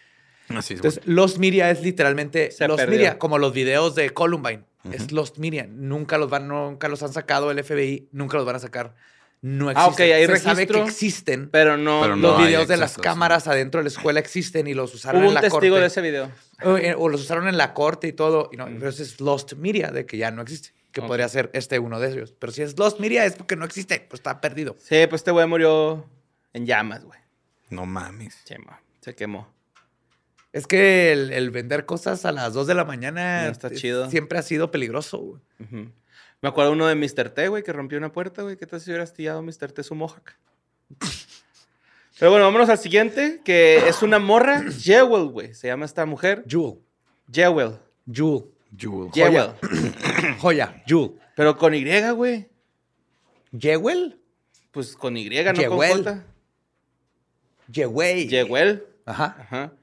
C: Así es.
A: Entonces, Lost Media es literalmente
B: Se
A: Lost
B: perdió.
A: Media, como los videos de Columbine. Es Lost Media. Nunca los van, nunca los han sacado el FBI, nunca los van a sacar. No
B: Ah, ok,
A: existen.
B: hay
A: Se sabe
B: registro,
A: que existen.
B: Pero no.
C: Pero no
A: los videos de las cámaras adentro de la escuela existen y los usaron
B: Hubo
A: en
B: un
A: la
B: testigo
A: corte.
B: de ese video.
A: O, eh, o los usaron en la corte y todo. Y no, pero es Lost Media, de que ya no existe. Que podría ser este uno de ellos. Pero si es Lost Media es porque no existe, pues está perdido.
B: Sí, pues este güey murió en llamas, güey.
C: No mames.
B: Se quemó. Se quemó.
A: Es que el, el vender cosas a las 2 de la mañana
B: No está
A: es-
B: chido.
A: siempre ha sido peligroso. güey.
B: Me acuerdo uno de Mr. T, güey, que rompió una puerta, güey. ¿Qué tal si hubiera astillado Mr. T su mohawk? [laughs] Pero bueno, vámonos al siguiente, que es una morra, [coughs] Jewel, güey. Se llama esta mujer.
A: Jewel.
B: Jewel.
A: Jewel.
C: Jewel.
B: Jewel. [clears throat]
A: Joya. Jewel.
B: Pero con Y, güey.
A: Jewel.
B: Pues con Y, no con
A: Jewel.
B: J.
A: Jewel.
B: Jewel.
A: Ajá.
B: Ajá.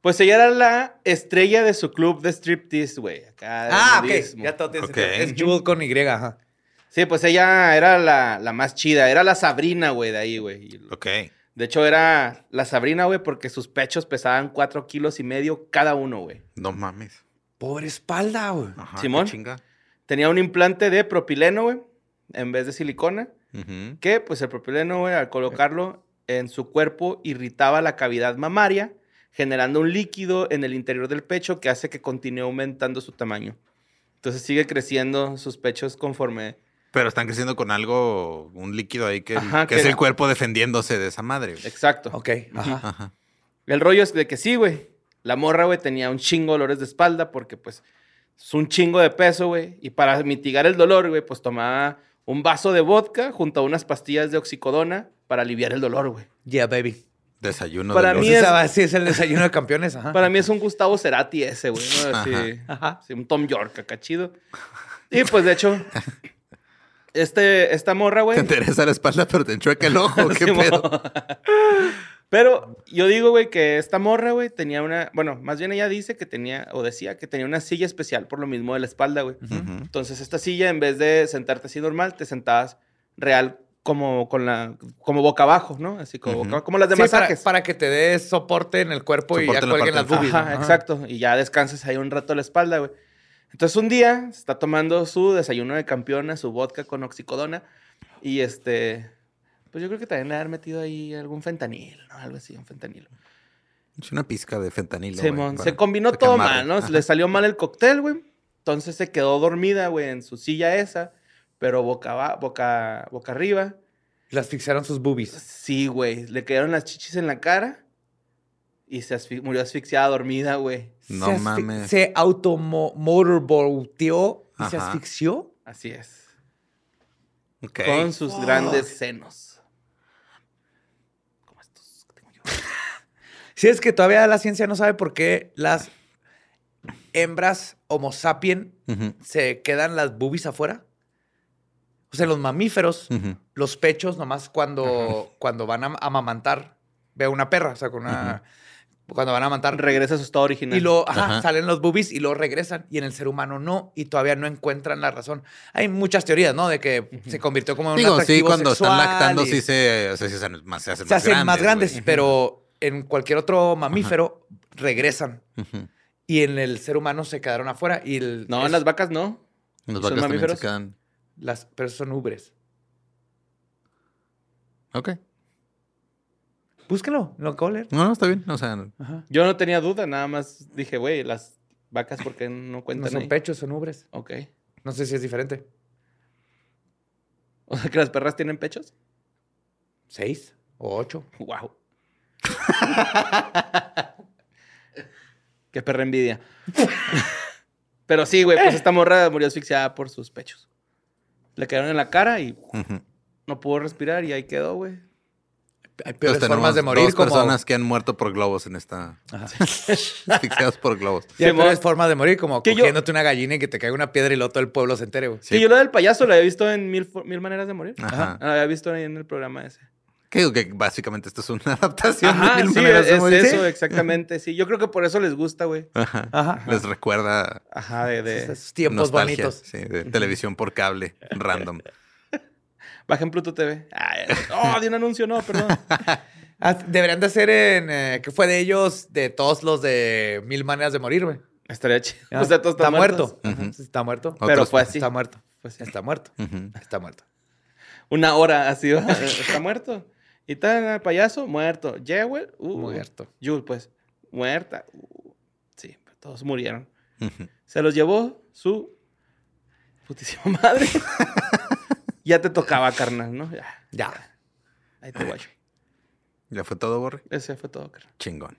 B: Pues ella era la estrella de su club de striptease, güey. Acá
A: Ah, ok. Ya todo tiene
C: Ok.
A: sentido. Es Jewel con Y, ajá.
B: Sí, pues ella era la, la más chida. Era la Sabrina, güey, de ahí, güey.
C: Ok.
B: De hecho, era la Sabrina, güey, porque sus pechos pesaban cuatro kilos y medio cada uno, güey.
C: No mames.
A: Pobre espalda, güey.
B: Simón.
C: chinga.
B: Tenía un implante de propileno, güey, en vez de silicona. Que, pues, el propileno, güey, al colocarlo en su cuerpo, irritaba la cavidad mamaria, generando un líquido en el interior del pecho que hace que continúe aumentando su tamaño. Entonces sigue creciendo sus pechos conforme...
C: Pero están creciendo con algo, un líquido ahí que,
B: Ajá,
C: que
B: que-
C: es el cuerpo defendiéndose de esa madre. güey.
B: Exacto.
A: Ok, ajá.
C: Ajá.
B: El rollo es de que sí, güey. La morra, güey, tenía un chingo de dolores de espalda porque, pues, es un chingo de peso, güey. Y para mitigar el dolor, güey, pues tomaba un vaso de vodka junto a unas pastillas de oxicodona para aliviar el dolor, güey.
A: Yeah, baby.
C: Desayuno
B: Para
C: de
B: mí
C: los-
B: es-
A: Sí, es el desayuno de campeones, ajá.
B: Para mí es un Gustavo Cerati ese, güey. ¿no? Así,
A: Ajá.
B: así, un Tom York acá chido. Y pues, de hecho, este, esta morra,
C: Te
B: güey.
C: interesa la espalda, pero te enchueca el ojo. [laughs] ¿Qué pedo? [laughs]
B: Pero yo digo, güey, que esta morra, güey, tenía una. Bueno, más bien ella dice que tenía, o decía que tenía una silla especial por lo mismo de la espalda, güey. Entonces, esta silla, en vez de sentarte así normal, te sentabas real como con la. como boca abajo, ¿no? Así como,
C: Ujú.
B: boca- como las de
A: Sí, para,
B: masajes.
A: para que te des soporte en el cuerpo y ya
C: en la
A: cuelguen las boobies.
B: Ajá,
A: ¿no?
B: exacto. Y ya descansas ahí un rato la espalda, güey. Entonces, un día está tomando su desayuno de campeona, su vodka con oxicodona. Y este. Pues yo creo que también le haber metido ahí algún fentanil, ¿no? Algo así, un fentanilo.
C: Es una pizca de fentanilo.
B: Se
C: para-
B: combinó todo mal, ¿no?
C: Ajá.
B: Le salió mal el cóctel, güey. Entonces se quedó dormida, güey, en su silla esa, pero boca, boca, boca arriba.
A: Le asfixiaron sus boobies.
B: Sí, güey. Le quedaron las chichis en la cara y se asfi- murió asfixiada dormida, güey.
C: No
A: se
C: mames.
A: Se automotorboteó y se asfixió.
B: Así es.
C: Ok.
B: Con sus grandes senos. Como estos que tengo yo.
A: Sí, es que todavía la ciencia no sabe por qué las hembras homo sapien se quedan las boobies afuera. O sea, los mamíferos, los pechos, nomás cuando, cuando van a amamantar, veo una perra, o sea, con una... Cuando van a amamantar,
B: Regresa a su estado original.
A: Y luego ajá,
C: Ajá.
A: salen los boobies y luego regresan. Y en el ser humano no. Y todavía no encuentran la razón. Hay muchas teorías, ¿no? De que se convirtió como en un
C: Digo, sí, cuando están lactando,
A: y
C: sí se, o sea, sí se hacen más, se hacen
A: se
C: más
A: hacen
C: grandes.
A: más grandes. Pero en cualquier otro mamífero regresan. Y en el ser humano se quedaron afuera. Y el,
B: No,
A: es-
B: en las vacas no.
C: Los
B: ¿Son
C: vacas también se
B: mamíferos?
C: quedan.
A: las pero son ubres.
C: Ok.
A: Búsquelo, lo acabo de leer.
C: No, no, está bien. O sea,
A: Ajá.
B: Yo no tenía duda, nada más dije, güey, las vacas, ¿por qué no
A: No
B: cuentan
A: son
B: ahí?
A: pechos, son ubres.
B: Ok.
A: No sé si es diferente. [laughs]
B: O sea, que las perras tienen pechos.
A: ¿Seis o ocho?
B: Wow. [laughs] Qué perra envidia. [laughs] Pero sí, güey, pues esta morra murió asfixiada por sus pechos. Le quedaron en la cara y no pudo respirar y ahí quedó, güey.
A: Hay peores
C: Entonces,
A: formas de morir
C: Dos
A: como...
C: personas que han muerto por globos en esta. [laughs] Asfixiados por globos.
A: Y hay
B: Simón.
A: peores formas de morir como
B: Que yo-
A: cogiéndote una gallina y que te caiga una piedra y luego todo el pueblo se entere, güey.
C: Sí.
B: Que yo lo del payaso lo había visto en mil, mil maneras de morir.
C: Ajá.
B: Lo había visto ahí en el programa ese.
C: Que básicamente esto es una [laughs] adaptación
B: Ajá,
C: de mil
B: sí,
C: maneras
B: es, es eso, exactamente. Sí, yo creo que por eso les gusta, güey.
C: Ajá.
A: Ajá.
C: Les recuerda
B: Ajá, de, de...
A: Esos tiempos
C: nostalgia,
A: bonitos.
C: Sí, de televisión por cable, random. [laughs]
B: Bajen Pluto TV. Ay, oh, de un anuncio, no, perdón. [laughs]
A: Ah, Deberían de ser en... eh, ¿Qué fue de ellos? De todos los de Mil Maneras de Morir, güey.
B: Estaría chido.
A: Ya,
B: O sea, todos
A: está
B: están
A: muerto. Está muerto.
B: Pero fue así.
A: Está muerto.
B: Pues
A: Está muerto. Está muerto.
B: Una hora así, está muerto. Y tal, el payaso, muerto. Jewel, uh,
A: Muerto.
B: Jul, pues, muerta. Uh, sí, todos murieron. Se los llevó su putísima madre. [laughs] ya te tocaba, carnal, ¿no? Ya,
A: Ya.
B: ahí te guacho.
C: ¿Ya fue todo, Borre?
B: Ese fue todo, carnal.
C: Chingón.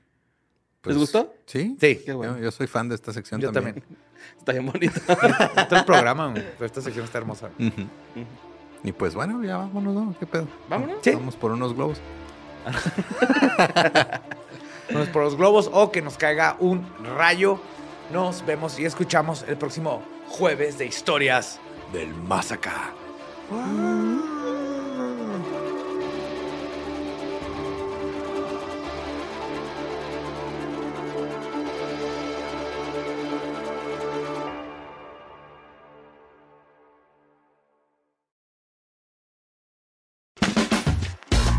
B: ¿Les gustó?
C: Sí.
A: Sí.
B: Qué bueno.
C: Yo, yo soy fan de esta sección
A: Yo
C: también.
A: también. [laughs]
B: Está bien bonito.
A: Este es el programa. Pero esta sección está hermosa.
C: Ujú. Y pues bueno, ya vámonos, ¿no? ¿Qué pedo?
B: Vámonos.
A: Sí.
C: Vamos por unos globos. [laughs]
A: Unos por los globos o que nos caiga un rayo. Nos vemos y escuchamos el próximo jueves de historias del más acá.